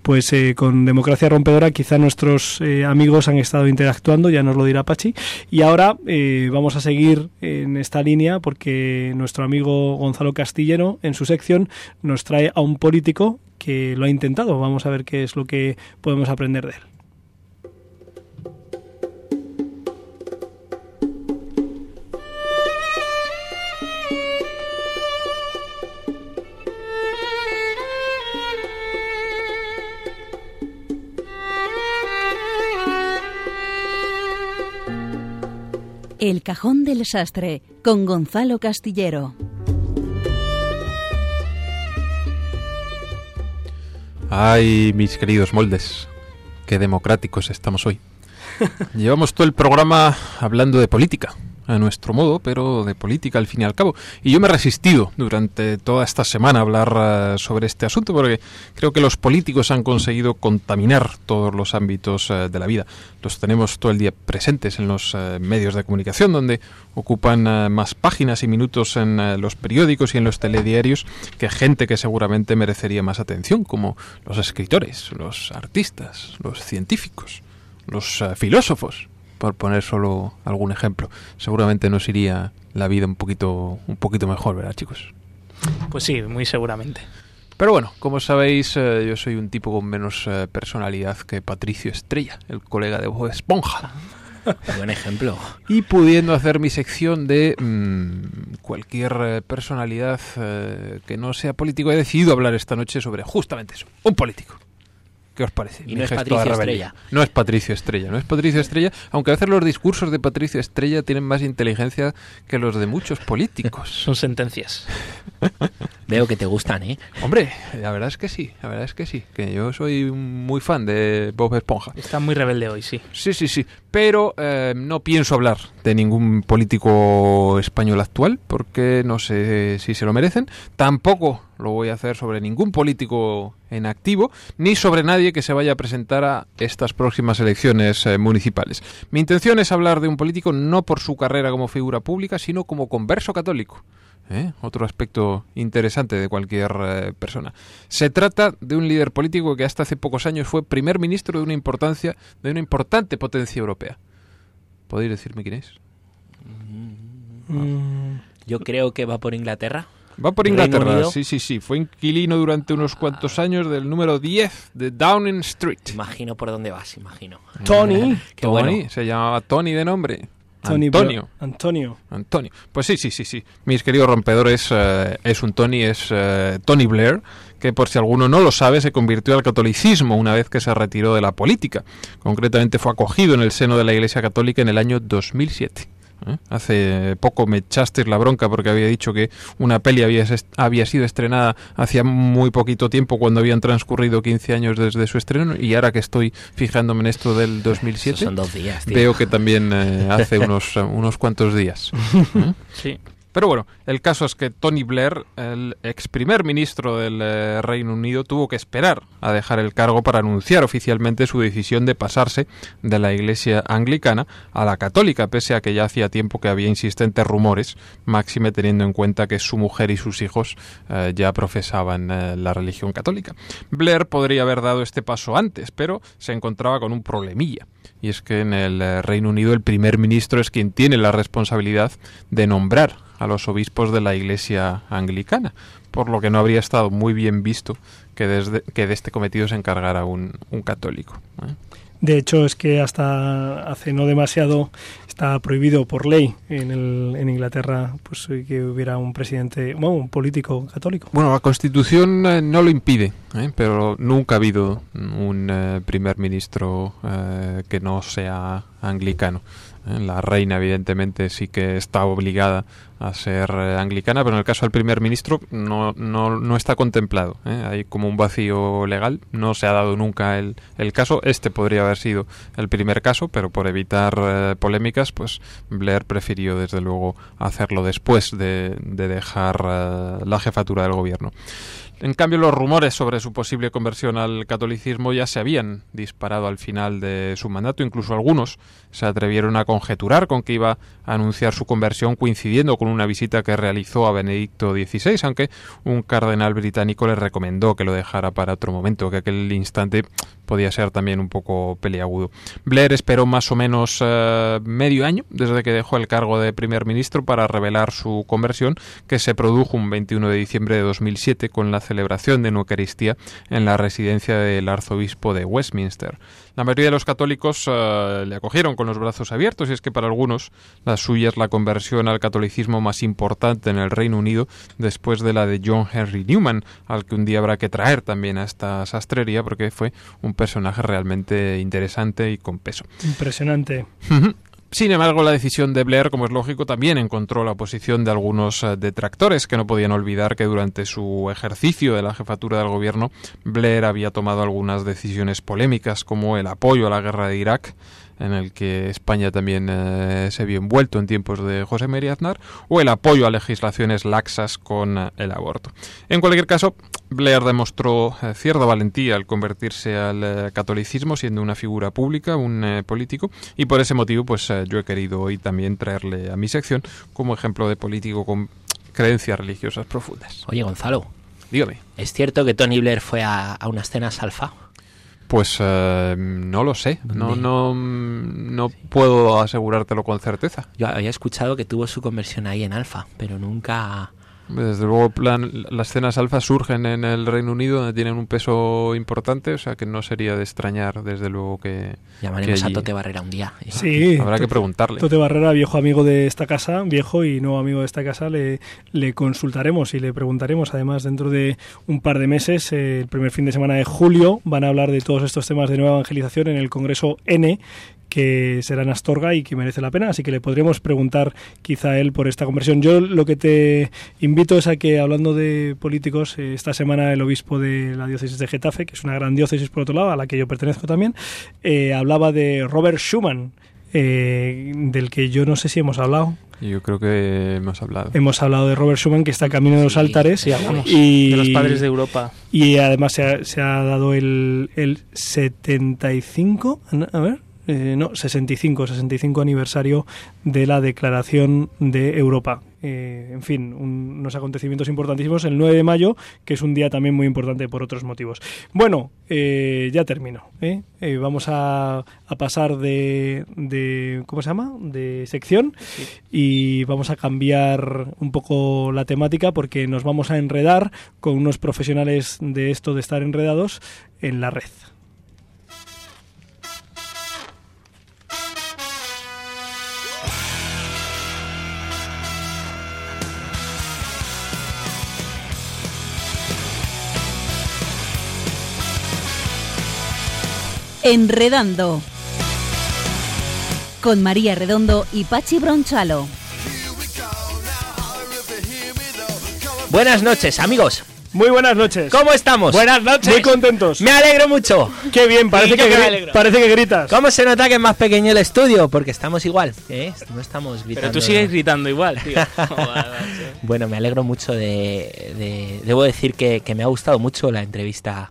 Pues eh, con Democracia Rompedora quizá nuestros eh, amigos han estado interactuando, ya nos lo dirá Pachi. Y ahora eh, vamos a seguir en esta línea porque nuestro amigo Gonzalo Castillero en su sección nos trae a un político que lo ha intentado. Vamos a ver qué es lo que podemos aprender de él. El cajón del sastre con Gonzalo Castillero. Ay, mis queridos moldes, qué democráticos estamos hoy. Llevamos todo el programa hablando de política, a nuestro modo, pero de política al fin y al cabo. Y yo me he resistido durante toda esta semana a hablar eh, sobre este asunto porque creo que los políticos han conseguido contaminar todos los ámbitos eh, de la vida. Los tenemos todo el día presentes en los eh, medios de comunicación, donde ocupan más páginas y minutos en los periódicos y en los telediarios que gente que seguramente merecería más atención, como los escritores, los artistas, los científicos, los filósofos, por poner solo algún ejemplo. Seguramente nos iría la vida un poquito, un poquito mejor, ¿verdad, chicos? Pues sí, muy seguramente. Pero bueno, como sabéis, eh, yo soy un tipo con menos eh, personalidad que Patricio Estrella, el colega de Bob Esponja. Buen ejemplo. Y pudiendo hacer mi sección de mm, cualquier eh, personalidad que no sea político, he decidido hablar esta noche sobre justamente eso, un político. ¿Qué os parece? Y no es Patricio. Estrella. No es Patricio Estrella, no es Patricio Estrella, aunque a veces los discursos de Patricio Estrella tienen más inteligencia que los de muchos políticos. Son sentencias. Veo que te gustan, ¿eh? Hombre, la verdad es que sí, la verdad es que sí, que yo soy muy fan de Bob Esponja. Está muy rebelde hoy, sí. Sí, sí, sí, pero eh, no pienso hablar de ningún político español actual porque no sé si se lo merecen. Tampoco lo voy a hacer sobre ningún político en activo ni sobre nadie que se vaya a presentar a estas próximas elecciones eh, municipales. Mi intención es hablar de un político no por su carrera como figura pública, sino como converso católico. ¿Eh? Otro aspecto interesante de cualquier eh, persona. Se trata de un líder político que hasta hace pocos años fue primer ministro de una importancia, de una importante potencia europea. ¿Podéis decirme quién es? Mm, Yo creo que va por Inglaterra. Va por Inglaterra, sí, sí, sí. Fue inquilino durante unos cuantos años del número 10 de Downing Street. Imagino por dónde vas, imagino. Tony. Tony, bueno. se llamaba Tony de nombre. Tony Antonio. Antonio. Antonio. Pues sí, sí, sí, sí. Mis queridos rompedores, eh, es un Tony, es eh, Tony Blair, que por si alguno no lo sabe, se convirtió al catolicismo una vez que se retiró de la política. Concretamente fue acogido en el seno de la Iglesia Católica en el año 2007. ¿Eh? Hace poco me echasteis la bronca porque había dicho que una peli había, había sido estrenada hacía muy poquito tiempo cuando habían transcurrido 15 años desde su estreno y ahora que estoy fijándome en esto del 2007 Esos son dos días, veo que también eh, hace unos, unos cuantos días. ¿eh? Sí. Pero bueno, el caso es que Tony Blair, el ex primer ministro del eh, Reino Unido, tuvo que esperar a dejar el cargo para anunciar oficialmente su decisión de pasarse de la iglesia anglicana a la católica, pese a que ya hacía tiempo que había insistentes rumores, máxime teniendo en cuenta que su mujer y sus hijos eh, ya profesaban eh, la religión católica. Blair podría haber dado este paso antes, pero se encontraba con un problemilla. Y es que en el Reino Unido el primer ministro es quien tiene la responsabilidad de nombrar a los obispos de la Iglesia anglicana, por lo que no habría estado muy bien visto que, desde, que de este cometido se encargara un, un católico. ¿eh? De hecho, es que hasta hace no demasiado está prohibido por ley en, el, en Inglaterra pues que hubiera un presidente, bueno, un político católico. Bueno, la Constitución eh, no lo impide, ¿eh? pero nunca ha habido un eh, primer ministro que no sea anglicano. ¿Eh? La reina, evidentemente, sí que está obligada a ser eh, anglicana, pero en el caso del primer ministro no, no, no está contemplado. ¿eh? Hay como un vacío legal, no se ha dado nunca el, el caso. Este podría haber sido el primer caso, pero por evitar polémicas, pues Blair prefirió desde luego hacerlo después de, de dejar la jefatura del gobierno. En cambio, los rumores sobre su posible conversión al catolicismo ya se habían disparado al final de su mandato. Incluso algunos se atrevieron a conjeturar con que iba a anunciar su conversión coincidiendo con una visita que realizó a Benedicto XVI, aunque un cardenal británico le recomendó que lo dejara para otro momento, que aquel instante podía ser también un poco peliagudo. Blair esperó más o menos eh, medio año desde que dejó el cargo de primer ministro para revelar su conversión, que se produjo un 21 de diciembre de 2007 con la celebración de una Eucaristía en la residencia del arzobispo de Westminster. La mayoría de los católicos eh, le acogieron con los brazos abiertos y es que para algunos la suya es la conversión al catolicismo más importante en el Reino Unido después de la de John Henry Newman, al que un día habrá que traer también a esta sastrería porque fue un personaje realmente interesante y con peso. Impresionante. Sin embargo, la decisión de Blair, como es lógico, también encontró la oposición de algunos eh, detractores que no podían olvidar que durante su ejercicio de la jefatura del gobierno, Blair había tomado algunas decisiones polémicas como el apoyo a la guerra de Irak, en el que España también eh, se vio envuelto en tiempos de José María Aznar, o el apoyo a legislaciones laxas con eh, el aborto. En cualquier caso, Blair demostró eh, cierta valentía al convertirse al catolicismo, siendo una figura pública, un político, y por ese motivo, pues yo he querido hoy también traerle a mi sección como ejemplo de político con creencias religiosas profundas. Oye, Gonzalo, Dígame. ¿es cierto que Tony Blair fue a, a unas cenas alfa? Pues eh, no lo sé, no, no, mm, no puedo asegurártelo con certeza. Yo había escuchado que tuvo su conversión ahí en alfa, pero nunca... Desde luego, plan, las cenas alfa surgen en el Reino Unido, donde tienen un peso importante, o sea que no sería de extrañar, desde luego, que, Llamaremos que a Tote Barrera un día. ¿eh? Sí. Habrá que preguntarle. Tote Barrera, viejo amigo de esta casa, viejo y nuevo amigo de esta casa, le, le consultaremos y le preguntaremos. Además, dentro de un par de meses, eh, el primer fin de semana de julio, van a hablar de todos estos temas de nueva evangelización en el Congreso N, que será en Astorga y que merece la pena, así que le podríamos preguntar quizá a él por esta conversión. Yo lo que te invito es a que, hablando de políticos, eh, esta semana el obispo de la diócesis de Getafe, que es una gran diócesis por otro lado, a la que yo pertenezco también, eh, hablaba de Robert Schumann, eh, del que yo no sé si hemos hablado. Yo creo que hemos hablado. Hemos hablado de Robert Schumann, que está camino de los Sí, altares. Sí, hablamos Y- de los padres de Europa. Y además se ha, se ha dado el, el 75, a ver, eh, no, 65, 65 aniversario de la Declaración de Europa. Eh, en fin, un- unos acontecimientos importantísimos el 9 de mayo, que es un día también muy importante por otros motivos. Bueno, eh, ya termino. ¿eh? Eh, vamos a, a pasar de, de, ¿cómo se llama? De sección y vamos a cambiar un poco la temática porque nos vamos a enredar con unos profesionales de esto de estar enredados en la red. Enredando. Con María Redondo y Pachi Bronchalo. Buenas noches, amigos. Muy buenas noches. ¿Cómo estamos? Buenas noches. Muy contentos. Me alegro mucho. Qué bien, parece que, que me gri- alegro. parece que gritas. ¿Cómo se nota que es más pequeño el estudio? Porque estamos igual, ¿eh? No estamos gritando. Pero tú sigues gritando igual, tío. Bueno, me alegro mucho de... de- debo decir que, que me ha gustado mucho la entrevista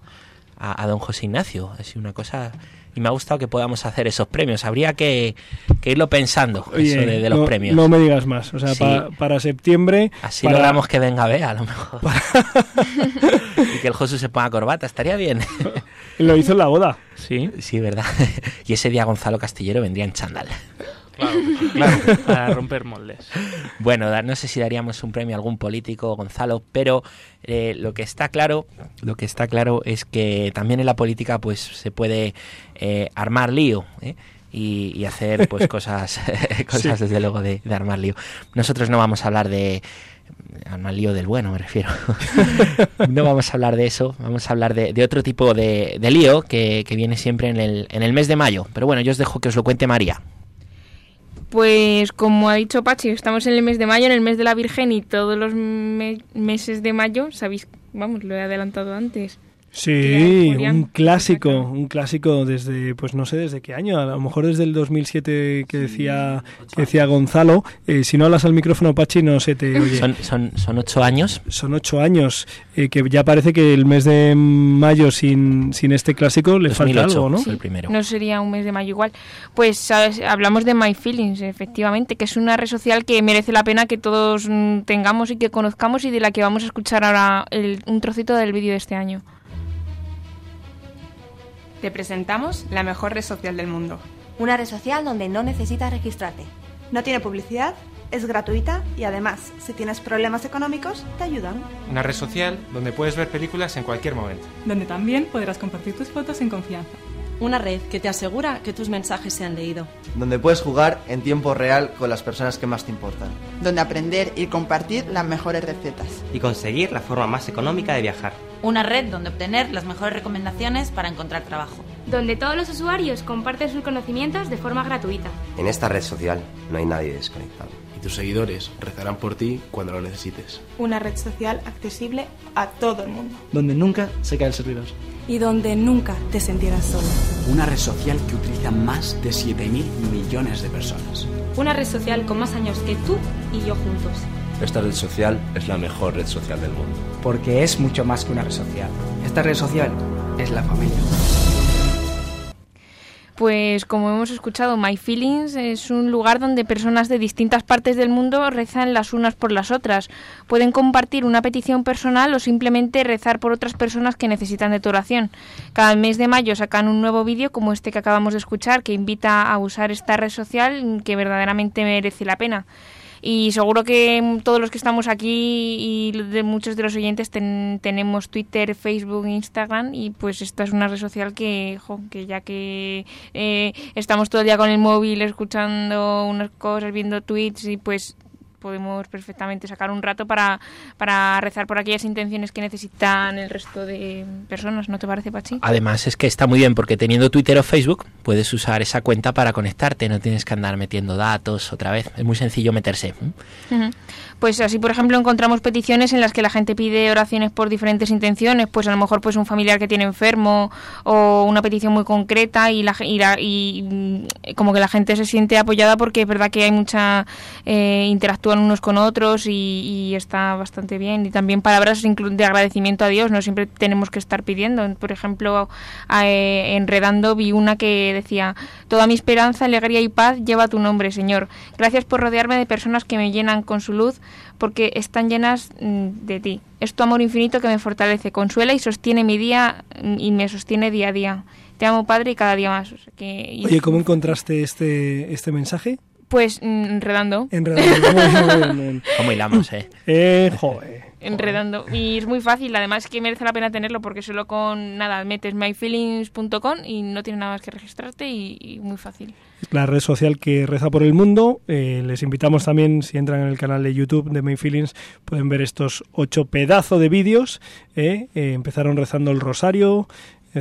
a, a don José Ignacio. Ha sido una cosa... Y me ha gustado que podamos hacer esos premios. Habría que, que irlo pensando, Oye, eso de, de los no, premios. No me digas más. O sea, Sí. pa- para septiembre. Así para- logramos que venga Bea, a lo mejor. y que el Josu se ponga corbata, estaría bien. Lo hizo en la boda. Sí, sí, ¿verdad? y ese día Gonzalo Castillero vendría en chándal. Claro, claro, para romper moldes. Bueno, no sé si daríamos un premio a algún político, Gonzalo, pero eh, lo que está claro, lo que está claro es que también en la política, pues se puede eh, armar lío. ¿eh? Y, y hacer pues cosas cosas desde luego de, de armar lío nosotros no vamos a hablar de armar lío del bueno me refiero no vamos a hablar de eso vamos a hablar de, de otro tipo de, de lío que, que viene siempre en el, en el mes de mayo pero bueno yo os dejo que os lo cuente María Pues como ha dicho Pachi, estamos en el mes de mayo, en el mes de la Virgen y todos los me- meses de mayo, sabéis, vamos, lo he adelantado antes. Sí, un clásico, un clásico desde, pues no sé desde qué año, a lo mejor desde el 2007 que decía, que decía Gonzalo. Eh, si no hablas al micrófono, Pachi, no se te oye. son, son, son ocho años Son ocho años, eh, que ya parece que el mes de mayo sin, sin este clásico le falta 2008 algo, ¿no? el primero No sería un mes de mayo igual. Pues ¿sabes? hablamos de My Feelings, efectivamente, que es una red social que merece la pena que todos tengamos y que conozcamos y de la que vamos a escuchar ahora el- un trocito del vídeo de este año. Te presentamos la mejor red social del mundo. Una red social donde no necesitas registrarte. No tiene publicidad, es gratuita y además, si tienes problemas económicos, te ayudan. Una red social donde puedes ver películas en cualquier momento. donde también podrás compartir tus fotos en confianza. Una red que te asegura que tus mensajes se han leído. donde puedes jugar en tiempo real con las personas que más te importan. donde aprender y compartir las mejores recetas. y conseguir la forma más económica de viajar. Una red donde obtener las mejores recomendaciones para encontrar trabajo. Donde todos los usuarios comparten sus conocimientos de forma gratuita. En esta red social no hay nadie desconectado. Y tus seguidores rezarán por ti cuando lo necesites. Una red social accesible a todo el mundo. Donde nunca se cae el servidor. Y donde nunca te sentirás solo. Una red social que utiliza más de 7.000 millones de personas. Una red social con más años que tú y yo juntos. Esta red social es la mejor red social del mundo. Porque es mucho más que una red social. Esta red social es la familia. Pues como hemos escuchado, My Feelings es un lugar donde personas de distintas partes del mundo rezan las unas por las otras. Pueden compartir una petición personal o simplemente rezar por otras personas que necesitan de tu oración. Cada mes de mayo sacan un nuevo vídeo como este que acabamos de escuchar que invita a usar esta red social que verdaderamente merece la pena. Y seguro que todos los que estamos aquí y de muchos de los oyentes ten- tenemos Twitter, Facebook, Instagram y pues esta es una red social que, jo, que ya que eh, estamos todo el día con el móvil escuchando unas cosas, viendo tweets y pues podemos perfectamente sacar un rato para, para rezar por aquellas intenciones que necesitan el resto de personas, ¿no te parece, Pachi? Además es que está muy bien porque teniendo Twitter o Facebook puedes usar esa cuenta para conectarte, no tienes que andar metiendo datos otra vez, es muy sencillo meterse. Pues así, por ejemplo, encontramos peticiones en las que la gente pide oraciones por diferentes intenciones, pues a lo mejor pues un familiar que tiene enfermo o una petición muy concreta y, la, y, mm, como que la gente se siente apoyada porque es verdad que hay mucha eh, interactúan unos con otros y, está bastante bien y también palabras de agradecimiento a Dios, no siempre tenemos que estar pidiendo. Por ejemplo, eh, enredando vi una que decía toda mi esperanza, alegría y paz lleva tu nombre, Señor. Gracias por rodearme de personas que me llenan con su luz porque están llenas mm, de ti. Es tu amor infinito que me fortalece, consuela y sostiene mi día mm, y me sostiene día a día. Te amo, Padre, y cada día más. Oye, ¿cómo encontraste este, este mensaje? Pues mm, enredando. Enredando. ¿Cómo hilamos, eh? Eh, joder enredando. Y es muy fácil, además que merece la pena tenerlo porque solo con nada metes myfeelings.com y no tienes nada más que registrarte y, muy fácil. La red social que reza por el mundo. Eh, les invitamos también, si entran en el canal de YouTube de MyFeelings, pueden ver estos ocho pedazos de vídeos. Eh, eh, empezaron rezando el rosario,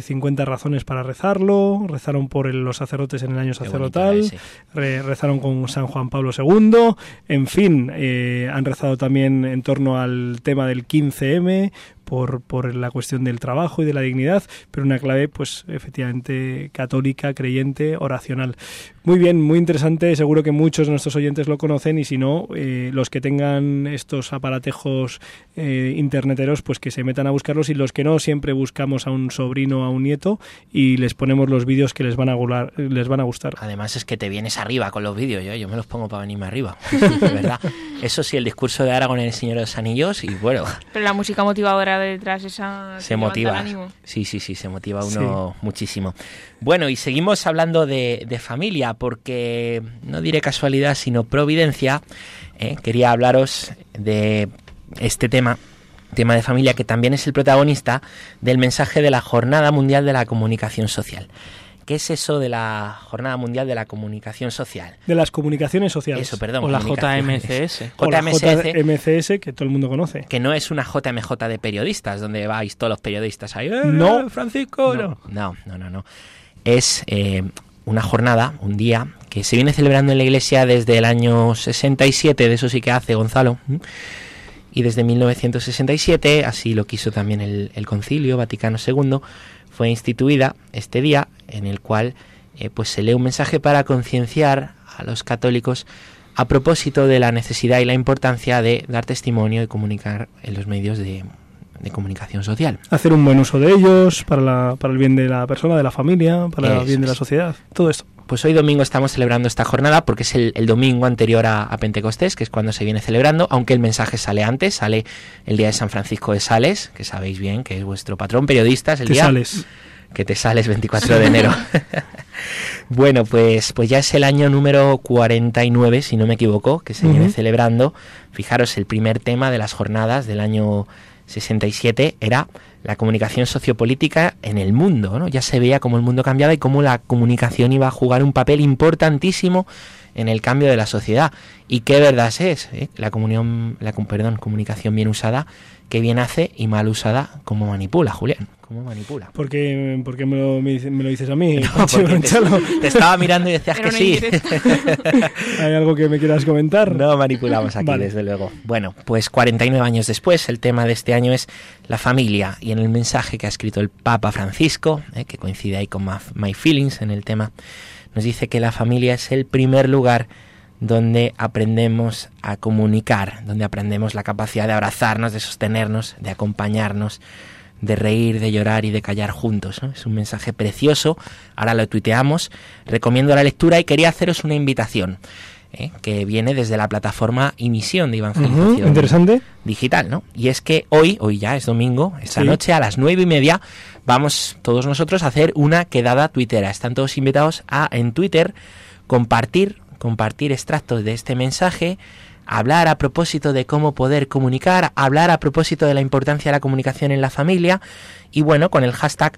50 razones para rezarlo, rezaron por los sacerdotes en el año sacerdotal, rezaron con San Juan Pablo II, en fin, eh, han rezado también en torno al tema del 15M, por, por la cuestión del trabajo y de la dignidad, pero una clave, pues efectivamente católica, creyente, oracional. Muy bien, muy interesante, seguro que muchos de nuestros oyentes lo conocen y si no, eh, los que tengan estos aparatejos eh, interneteros, pues que se metan a buscarlos y los que no, siempre buscamos a un sobrino, a un nieto y les ponemos los vídeos que les van a, les van a gustar. Además es que te vienes arriba con los vídeos, yo, yo me los pongo para venirme arriba, ¿verdad? Eso sí, el discurso de Aragón en El Señor de los Anillos y bueno. Pero la música motivadora detrás, esa... Se motiva. Sí, sí, sí, se motiva uno muchísimo. Bueno, y seguimos hablando de, familia, porque no diré casualidad, sino providencia. ¿eh? Quería hablaros de este tema tema de familia que también es el protagonista del mensaje de la Jornada Mundial de la Comunicación Social. ¿Qué es eso de la Jornada Mundial de la Comunicación Social? De las comunicaciones sociales. Eso, perdón. O la JMCS. O la JMCS, que todo el mundo conoce. Que no es una JMJ de periodistas, donde vais todos los periodistas ahí. ¡Eh, no, Francisco, no. No, no, no. no. Es eh, una jornada, un día, que se viene celebrando en la iglesia desde el año 67, de eso sí que hace Gonzalo. Y desde 1967, así lo quiso también el, el Concilio Vaticano II, fue instituida este día en el cual eh, pues se lee un mensaje para concienciar a los católicos a propósito de la necesidad y la importancia de dar testimonio y comunicar en los medios de, comunicación social. Hacer un buen uso de ellos para, para el bien de la persona, de la familia, para el bien de la sociedad, todo esto. Pues hoy domingo estamos celebrando esta jornada porque es el, domingo anterior a, Pentecostés, que es cuando se viene celebrando, aunque el mensaje sale antes, sale el día de San Francisco de Sales, que sabéis bien que es vuestro patrón periodista, es el día sales. que te sales 24 de enero. bueno, pues, pues ya es el año número 49, si no me equivoco, que se viene celebrando. Fijaros, el primer tema de las jornadas del año 67 era la comunicación sociopolítica en el mundo. ¿no? Ya se veía cómo el mundo cambiaba y cómo la comunicación iba a jugar un papel importantísimo en el cambio de la sociedad. Y qué verdad es, ¿eh? la, comunión, la perdón, comunicación bien usada, que bien hace y mal usada, como manipula, Julián. ¿Cómo manipula? ¿Por qué, me, lo, me, lo, dices a mí? te, estaba mirando y decías que sí. ¿Hay algo que me quieras comentar? No manipulamos aquí, desde luego. Bueno, pues 49 años después, el tema de este año es la familia. Y en el mensaje que ha escrito el Papa Francisco, eh, que coincide ahí con My Feelings en el tema, nos dice que la familia es el primer lugar donde aprendemos a comunicar, donde aprendemos la capacidad de abrazarnos, de sostenernos, de acompañarnos, de reír, de llorar y de callar juntos. Es un mensaje precioso, ahora lo tuiteamos, recomiendo la lectura y quería haceros una invitación. ¿eh? que viene desde la plataforma Emisión de Evangelización interesante. Digital, ¿no? Y es que hoy, hoy ya es domingo, esta noche a las nueve y media, vamos todos nosotros a hacer una quedada tuitera. Están todos invitados a en Twitter compartir, compartir extractos de este mensaje, hablar a propósito de cómo poder comunicar, hablar a propósito de la importancia de la comunicación en la familia y bueno, con el hashtag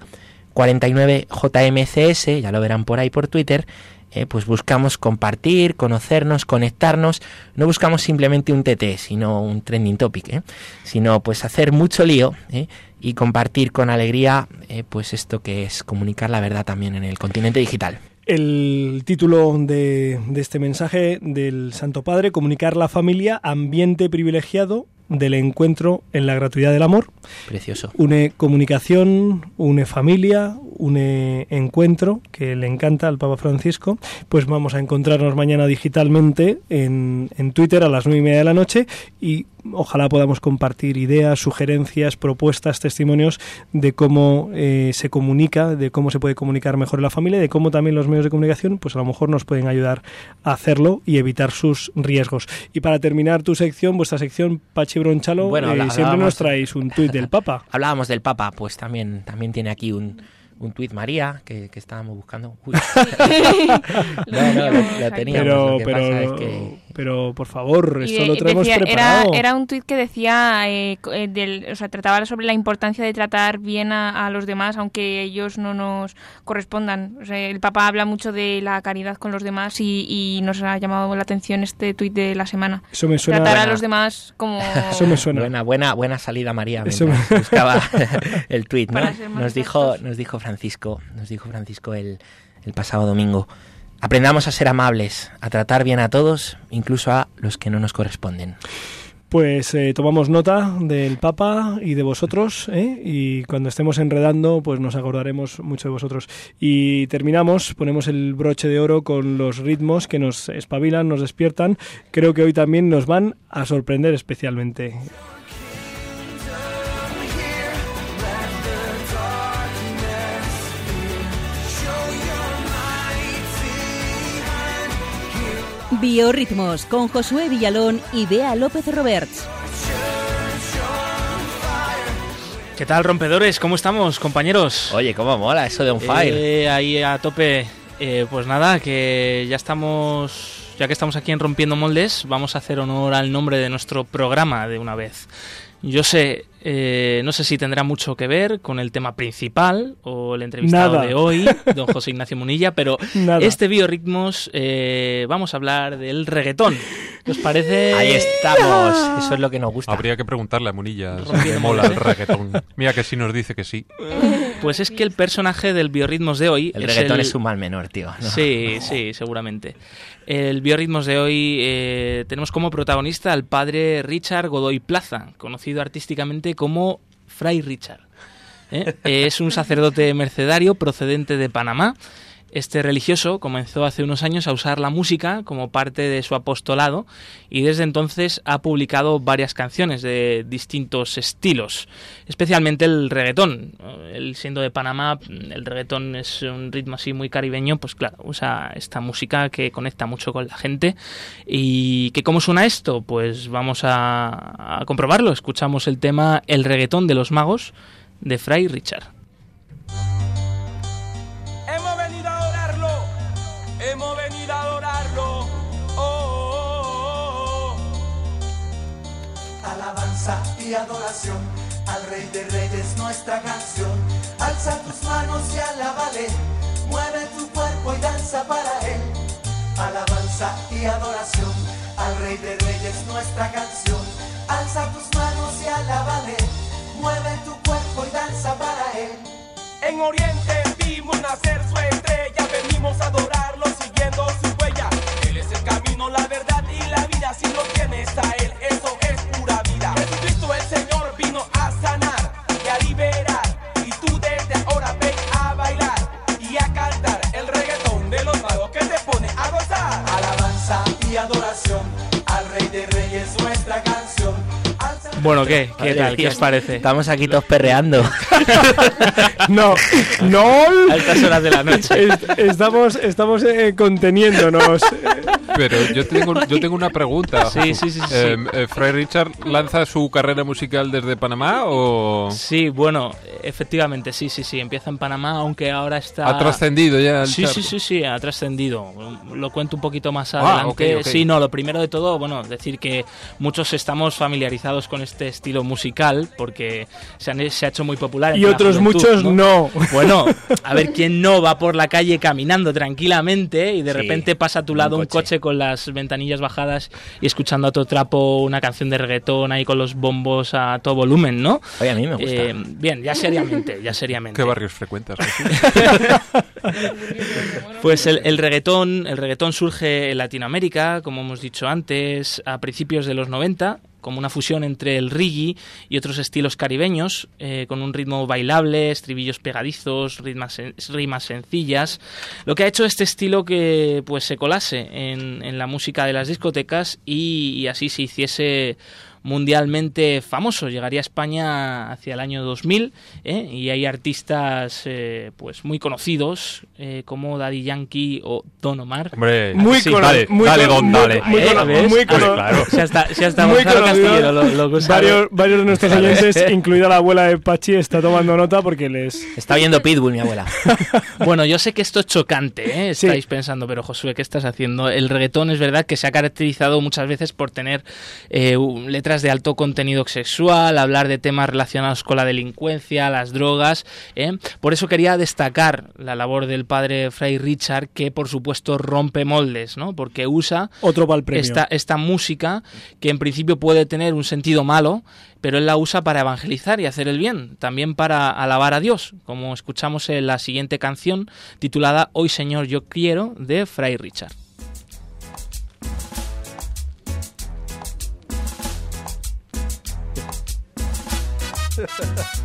49JMCS, ya lo verán por ahí por Twitter, eh, pues buscamos compartir, conocernos, conectarnos, no buscamos simplemente un TT, sino un trending topic, ¿eh? sino pues hacer mucho lío ¿eh? y compartir con alegría pues esto que es comunicar la verdad también en el continente digital. El título de, este mensaje del Santo Padre, comunicar la familia, ambiente privilegiado del encuentro en la gratuidad del amor. Precioso. Une comunicación, une familia, une encuentro, que le encanta al Papa Francisco. Pues vamos a encontrarnos mañana digitalmente en, en Twitter a las nueve y media de la noche y ojalá podamos compartir ideas, sugerencias, propuestas, testimonios de cómo eh, se comunica, de cómo se puede comunicar mejor en la familia, de cómo también los medios de comunicación, pues a lo mejor nos pueden ayudar a hacerlo y evitar sus riesgos. Y para terminar tu sección, vuestra sección, Pachi Bronchalo, bueno, eh, siempre nos traéis un tuit del Papa. Hablábamos del Papa, pues también, también tiene aquí un un tuit María que, que, estábamos buscando. Uy. no, no, lo, teníamos. Pero, pero, que... pero por favor, esto lo tenemos decía, preparado. Era, era un tuit que decía, eh, del, o sea, trataba sobre la importancia de tratar bien a, a, los demás, aunque ellos no nos correspondan. O sea, el Papa habla mucho de la caridad con los demás y, y nos ha llamado la atención este tuit de la semana. Eso me suena. Tratar buena. a los demás como. Eso me suena. Buena, buena, buena salida, María. Eso me... buscaba el tuit, ¿no? Nos dijo, nos dijo Francisco, nos dijo Francisco el, el pasado domingo. Aprendamos a ser amables, a tratar bien a todos, incluso a los que no nos corresponden. Pues eh, tomamos nota del Papa y de vosotros, ¿eh? y cuando estemos enredando, pues nos acordaremos mucho de vosotros. Y terminamos, ponemos el broche de oro con los ritmos que nos espabilan, nos despiertan. Creo que hoy también nos van a sorprender especialmente. Biorritmos con Josué Villalón y Bea López Roberts. ¿Qué tal, rompedores? ¿Cómo estamos, compañeros? Oye, cómo mola eso de On Fire. Eh, ahí a tope. Eh, pues nada, que ya estamos, ya que estamos aquí en Rompiendo Moldes, vamos a hacer honor al nombre de nuestro programa de una vez. Yo sé, eh, no sé si tendrá mucho que ver con el tema principal o el entrevistado Nada. de hoy, don José Ignacio Munilla, pero Nada. este Biorritmos eh, vamos a hablar del reggaetón. ¿Qué os parece? Ahí estamos, eso es lo que nos gusta. Habría que preguntarle a Munilla si mola el ¿eh? reggaetón. Mira que sí nos dice que sí. Pues es que el personaje del Biorritmos de hoy El es reggaetón el- es un mal menor, tío. ¿no? Sí, sí, seguramente. El Biorritmos de hoy eh, tenemos como protagonista al padre Richard Godoy Plaza, conocido artísticamente como Fray Richard. ¿eh? Es un sacerdote mercedario procedente de Panamá. Este religioso comenzó hace unos años a usar la música como parte de su apostolado y desde entonces ha publicado varias canciones de distintos estilos, especialmente el reggaetón. Él siendo de Panamá, el reggaetón es un ritmo así muy caribeño, pues claro, usa esta música que conecta mucho con la gente. ¿Y que cómo suena esto? Pues vamos a, a comprobarlo. Escuchamos el tema El reggaetón de los magos de Fray Richard. Alabanza y adoración al Rey de Reyes, nuestra canción. Alza tus manos y alábale. Mueve tu cuerpo y danza para Él. Alabanza y adoración al Rey de Reyes, nuestra canción. Alza tus manos y alábale. Mueve tu cuerpo y danza para Él. En Oriente vimos nacer su estrella, venimos a adorarlo siguiendo su huella. Él es el camino, la verdad y la vida. Si lo tienes a Él, Bueno, ¿qué? ¿Qué tal? ¿Qué os parece? Estamos aquí todos perreando. No, no. A estas horas de la noche. Est- estamos estamos eh, conteniéndonos. Pero yo tengo, yo tengo una pregunta. Sí, sí, sí, sí. Eh, eh, ¿Fray Richard lanza su carrera musical desde Panamá o...? Sí, bueno, efectivamente, sí, sí, sí. Empieza en Panamá, aunque ahora está... ¿Ha trascendido ya el Sí, charco? sí, sí, sí, ha trascendido. Lo cuento un poquito más Ah, adelante. Sí, no, lo primero de todo, bueno, decir que muchos estamos familiarizados con este estilo musical porque se, han- se ha hecho muy popular. Y otros juventud, muchos no. Bueno, a ver quién no va por la calle caminando tranquilamente y de Sí, repente pasa a tu lado un un coche. con las ventanillas bajadas y escuchando a todo trapo una canción de reggaetón ahí con los bombos a todo volumen, ¿no? Oye, a mí me gusta. Eh, bien, ya seriamente, ya seriamente. ¿Qué barrios frecuentas? Pues el, el reggaetón, el reggaetón surge en Latinoamérica, como hemos dicho antes, a principios de los 90, como una fusión entre el reggae y otros estilos caribeños, eh, con un ritmo bailable, estribillos pegadizos, ritmas, sen- rimas sencillas, lo que ha hecho este estilo que pues se colase en, en la música de las discotecas y, y así se hiciese mundialmente famoso. Llegaría a España hacia el año 2000 ¿eh? y hay artistas eh, pues muy conocidos eh, como Daddy Yankee o Don Omar. Hombre, Muy sí, dale, muy dale, cono- don, muy- dale. muy ¿Eh? muy cono- claro. Si hasta, si hasta Muy Gonzalo conocido. Castillero lo, lo sabe. varios, varios de nuestros oyentes, incluida la abuela de Pachi, está tomando nota porque les... Está viendo Pitbull, mi abuela. Bueno, yo sé que esto es chocante, ¿eh? Sí. estáis pensando, pero Josué, ¿qué estás haciendo? El reggaetón es verdad que se ha caracterizado muchas veces por tener eh, u- letras de alto contenido sexual, hablar de temas relacionados con la delincuencia, las drogas. ¿eh? Por eso quería destacar la labor del padre Fray Richard, que por supuesto rompe moldes, ¿no? Porque usa Otro esta, esta música que en principio puede tener un sentido malo, pero él la usa para evangelizar y hacer el bien, también para alabar a Dios, como escuchamos en la siguiente canción titulada Hoy Señor yo quiero de Fray Richard. 是 的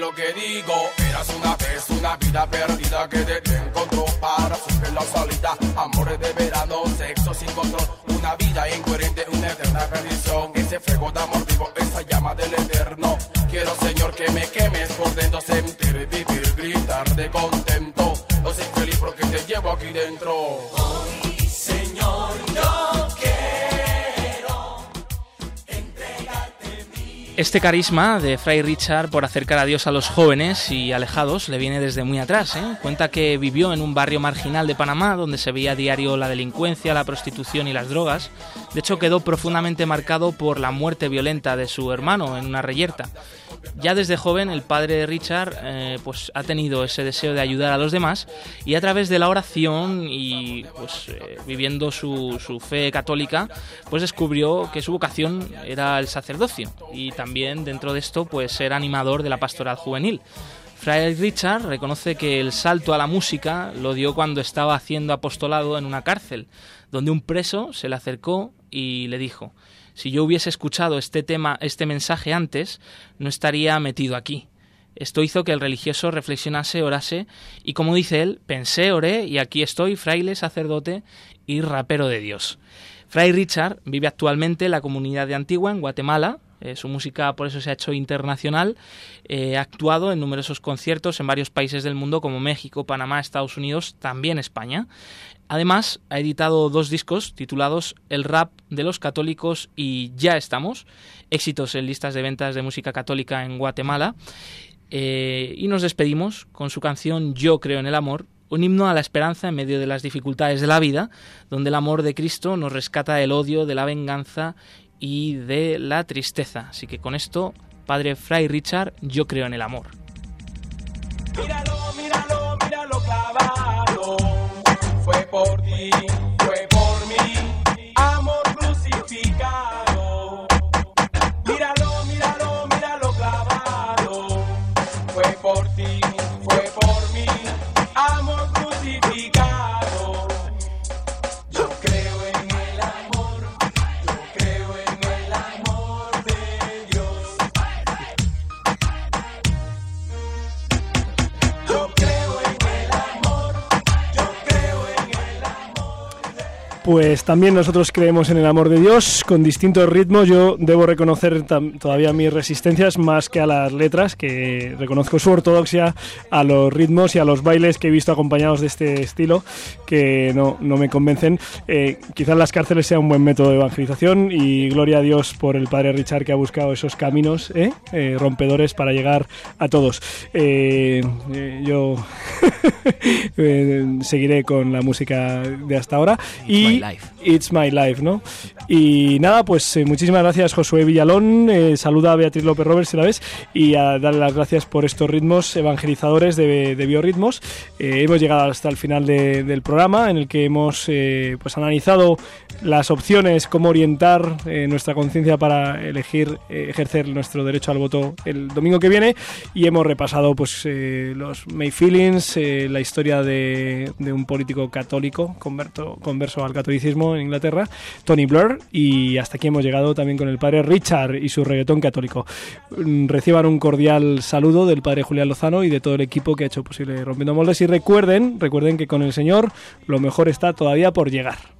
lo que digo, eras una vez una vida perdida que te, encontró para siempre la salida. Amores de verano, sexo sin control, una vida incoherente, una eterna perdición. Ese fuego de amor Este carisma de Fray Richard por acercar a Dios a los jóvenes y alejados le viene desde muy atrás. ¿eh? Cuenta que vivió en un barrio marginal de Panamá donde se veía a diario la delincuencia, la prostitución y las drogas. De hecho, quedó profundamente marcado por la muerte violenta de su hermano en una reyerta. Ya desde joven el padre de Richard eh, pues ha tenido ese deseo de ayudar a los demás y a través de la oración y pues eh, viviendo su, fe católica pues descubrió que su vocación era el sacerdocio y también dentro de esto pues ser animador de la pastoral juvenil. Fray Richard reconoce que el salto a la música lo dio cuando estaba haciendo apostolado en una cárcel, donde un preso se le acercó y le dijo, si yo hubiese escuchado este tema, este mensaje antes, no estaría metido aquí. Esto hizo que el religioso reflexionase, orase, y como dice él, pensé, oré, y aquí estoy, fraile, sacerdote y rapero de Dios. Fray Richard vive actualmente en la comunidad de Antigua, en Guatemala. Eh, su música por eso se ha hecho internacional. Eh, ha actuado en numerosos conciertos en varios países del mundo como México, Panamá, Estados Unidos, también España. Además, ha editado dos discos titulados El rap de los católicos y Ya estamos, éxitos en listas de ventas de música católica en Guatemala. Eh, y nos despedimos con su canción Yo creo en el amor, un himno a la esperanza en medio de las dificultades de la vida, donde el amor de Cristo nos rescata del odio, de la venganza y de la tristeza. Así que con esto, Padre Fray Richard, yo creo en el amor. Por Pues también nosotros creemos en el amor de Dios con distintos ritmos. Yo debo reconocer todavía mis resistencias más que a las letras, que reconozco su ortodoxia a los ritmos y a los bailes que he visto acompañados de este estilo, que no, no me convencen. Eh, quizás las cárceles sea un buen método de evangelización y gloria a Dios por el padre Richard que ha buscado esos caminos ¿eh? Eh, rompedores para llegar a todos. Eh, eh, yo seguiré con la música de hasta ahora y life. It's My Life, ¿no? Y nada, pues eh, muchísimas gracias Josué Villalón, eh, saluda a Beatriz López Roberts la ves y a darle las gracias por estos ritmos evangelizadores de, de biorritmos. Eh, hemos llegado hasta el final de- del programa en el que hemos eh, pues analizado las opciones, cómo orientar eh, nuestra conciencia para elegir, eh, ejercer nuestro derecho al voto el domingo que viene y hemos repasado pues los May Feelings, la historia de, de un político católico converto, converso al catolicismo en Inglaterra, Tony Blair y hasta aquí hemos llegado también con el padre Richard y su reggaetón católico. Mm, Reciban un cordial saludo del padre Julián Lozano y de todo el equipo que ha hecho posible Rompiendo Moldes y recuerden, recuerden que con el Señor lo mejor está todavía por llegar.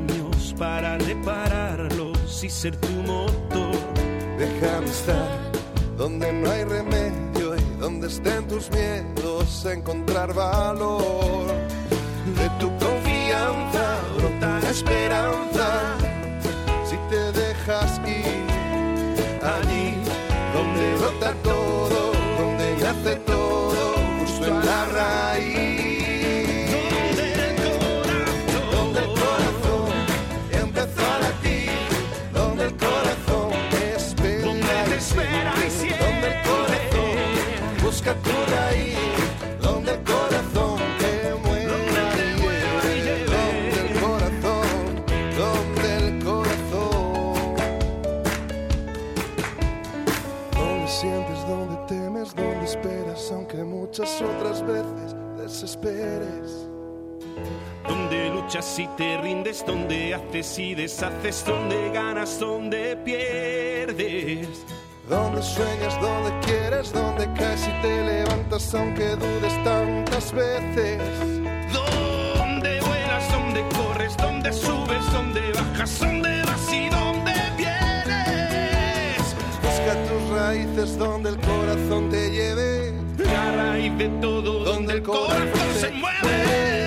para repararlos y ser tu motor. Déjame estar donde no hay remedio y donde estén tus miedos, encontrar valor. De tu confianza brota la esperanza. Si te dejas ir allí donde brota todo, donde nace todo, justo en la raíz. Luchas y te rindes, donde haces y deshaces, donde ganas, donde pierdes. Donde sueñas, donde quieres, donde caes y te levantas aunque dudes tantas veces. Donde vuelas, donde corres, donde subes, donde bajas, donde vas y donde vienes. Busca tus raíces donde el corazón te lleve. La raíz de todo, donde el corazón se mueve.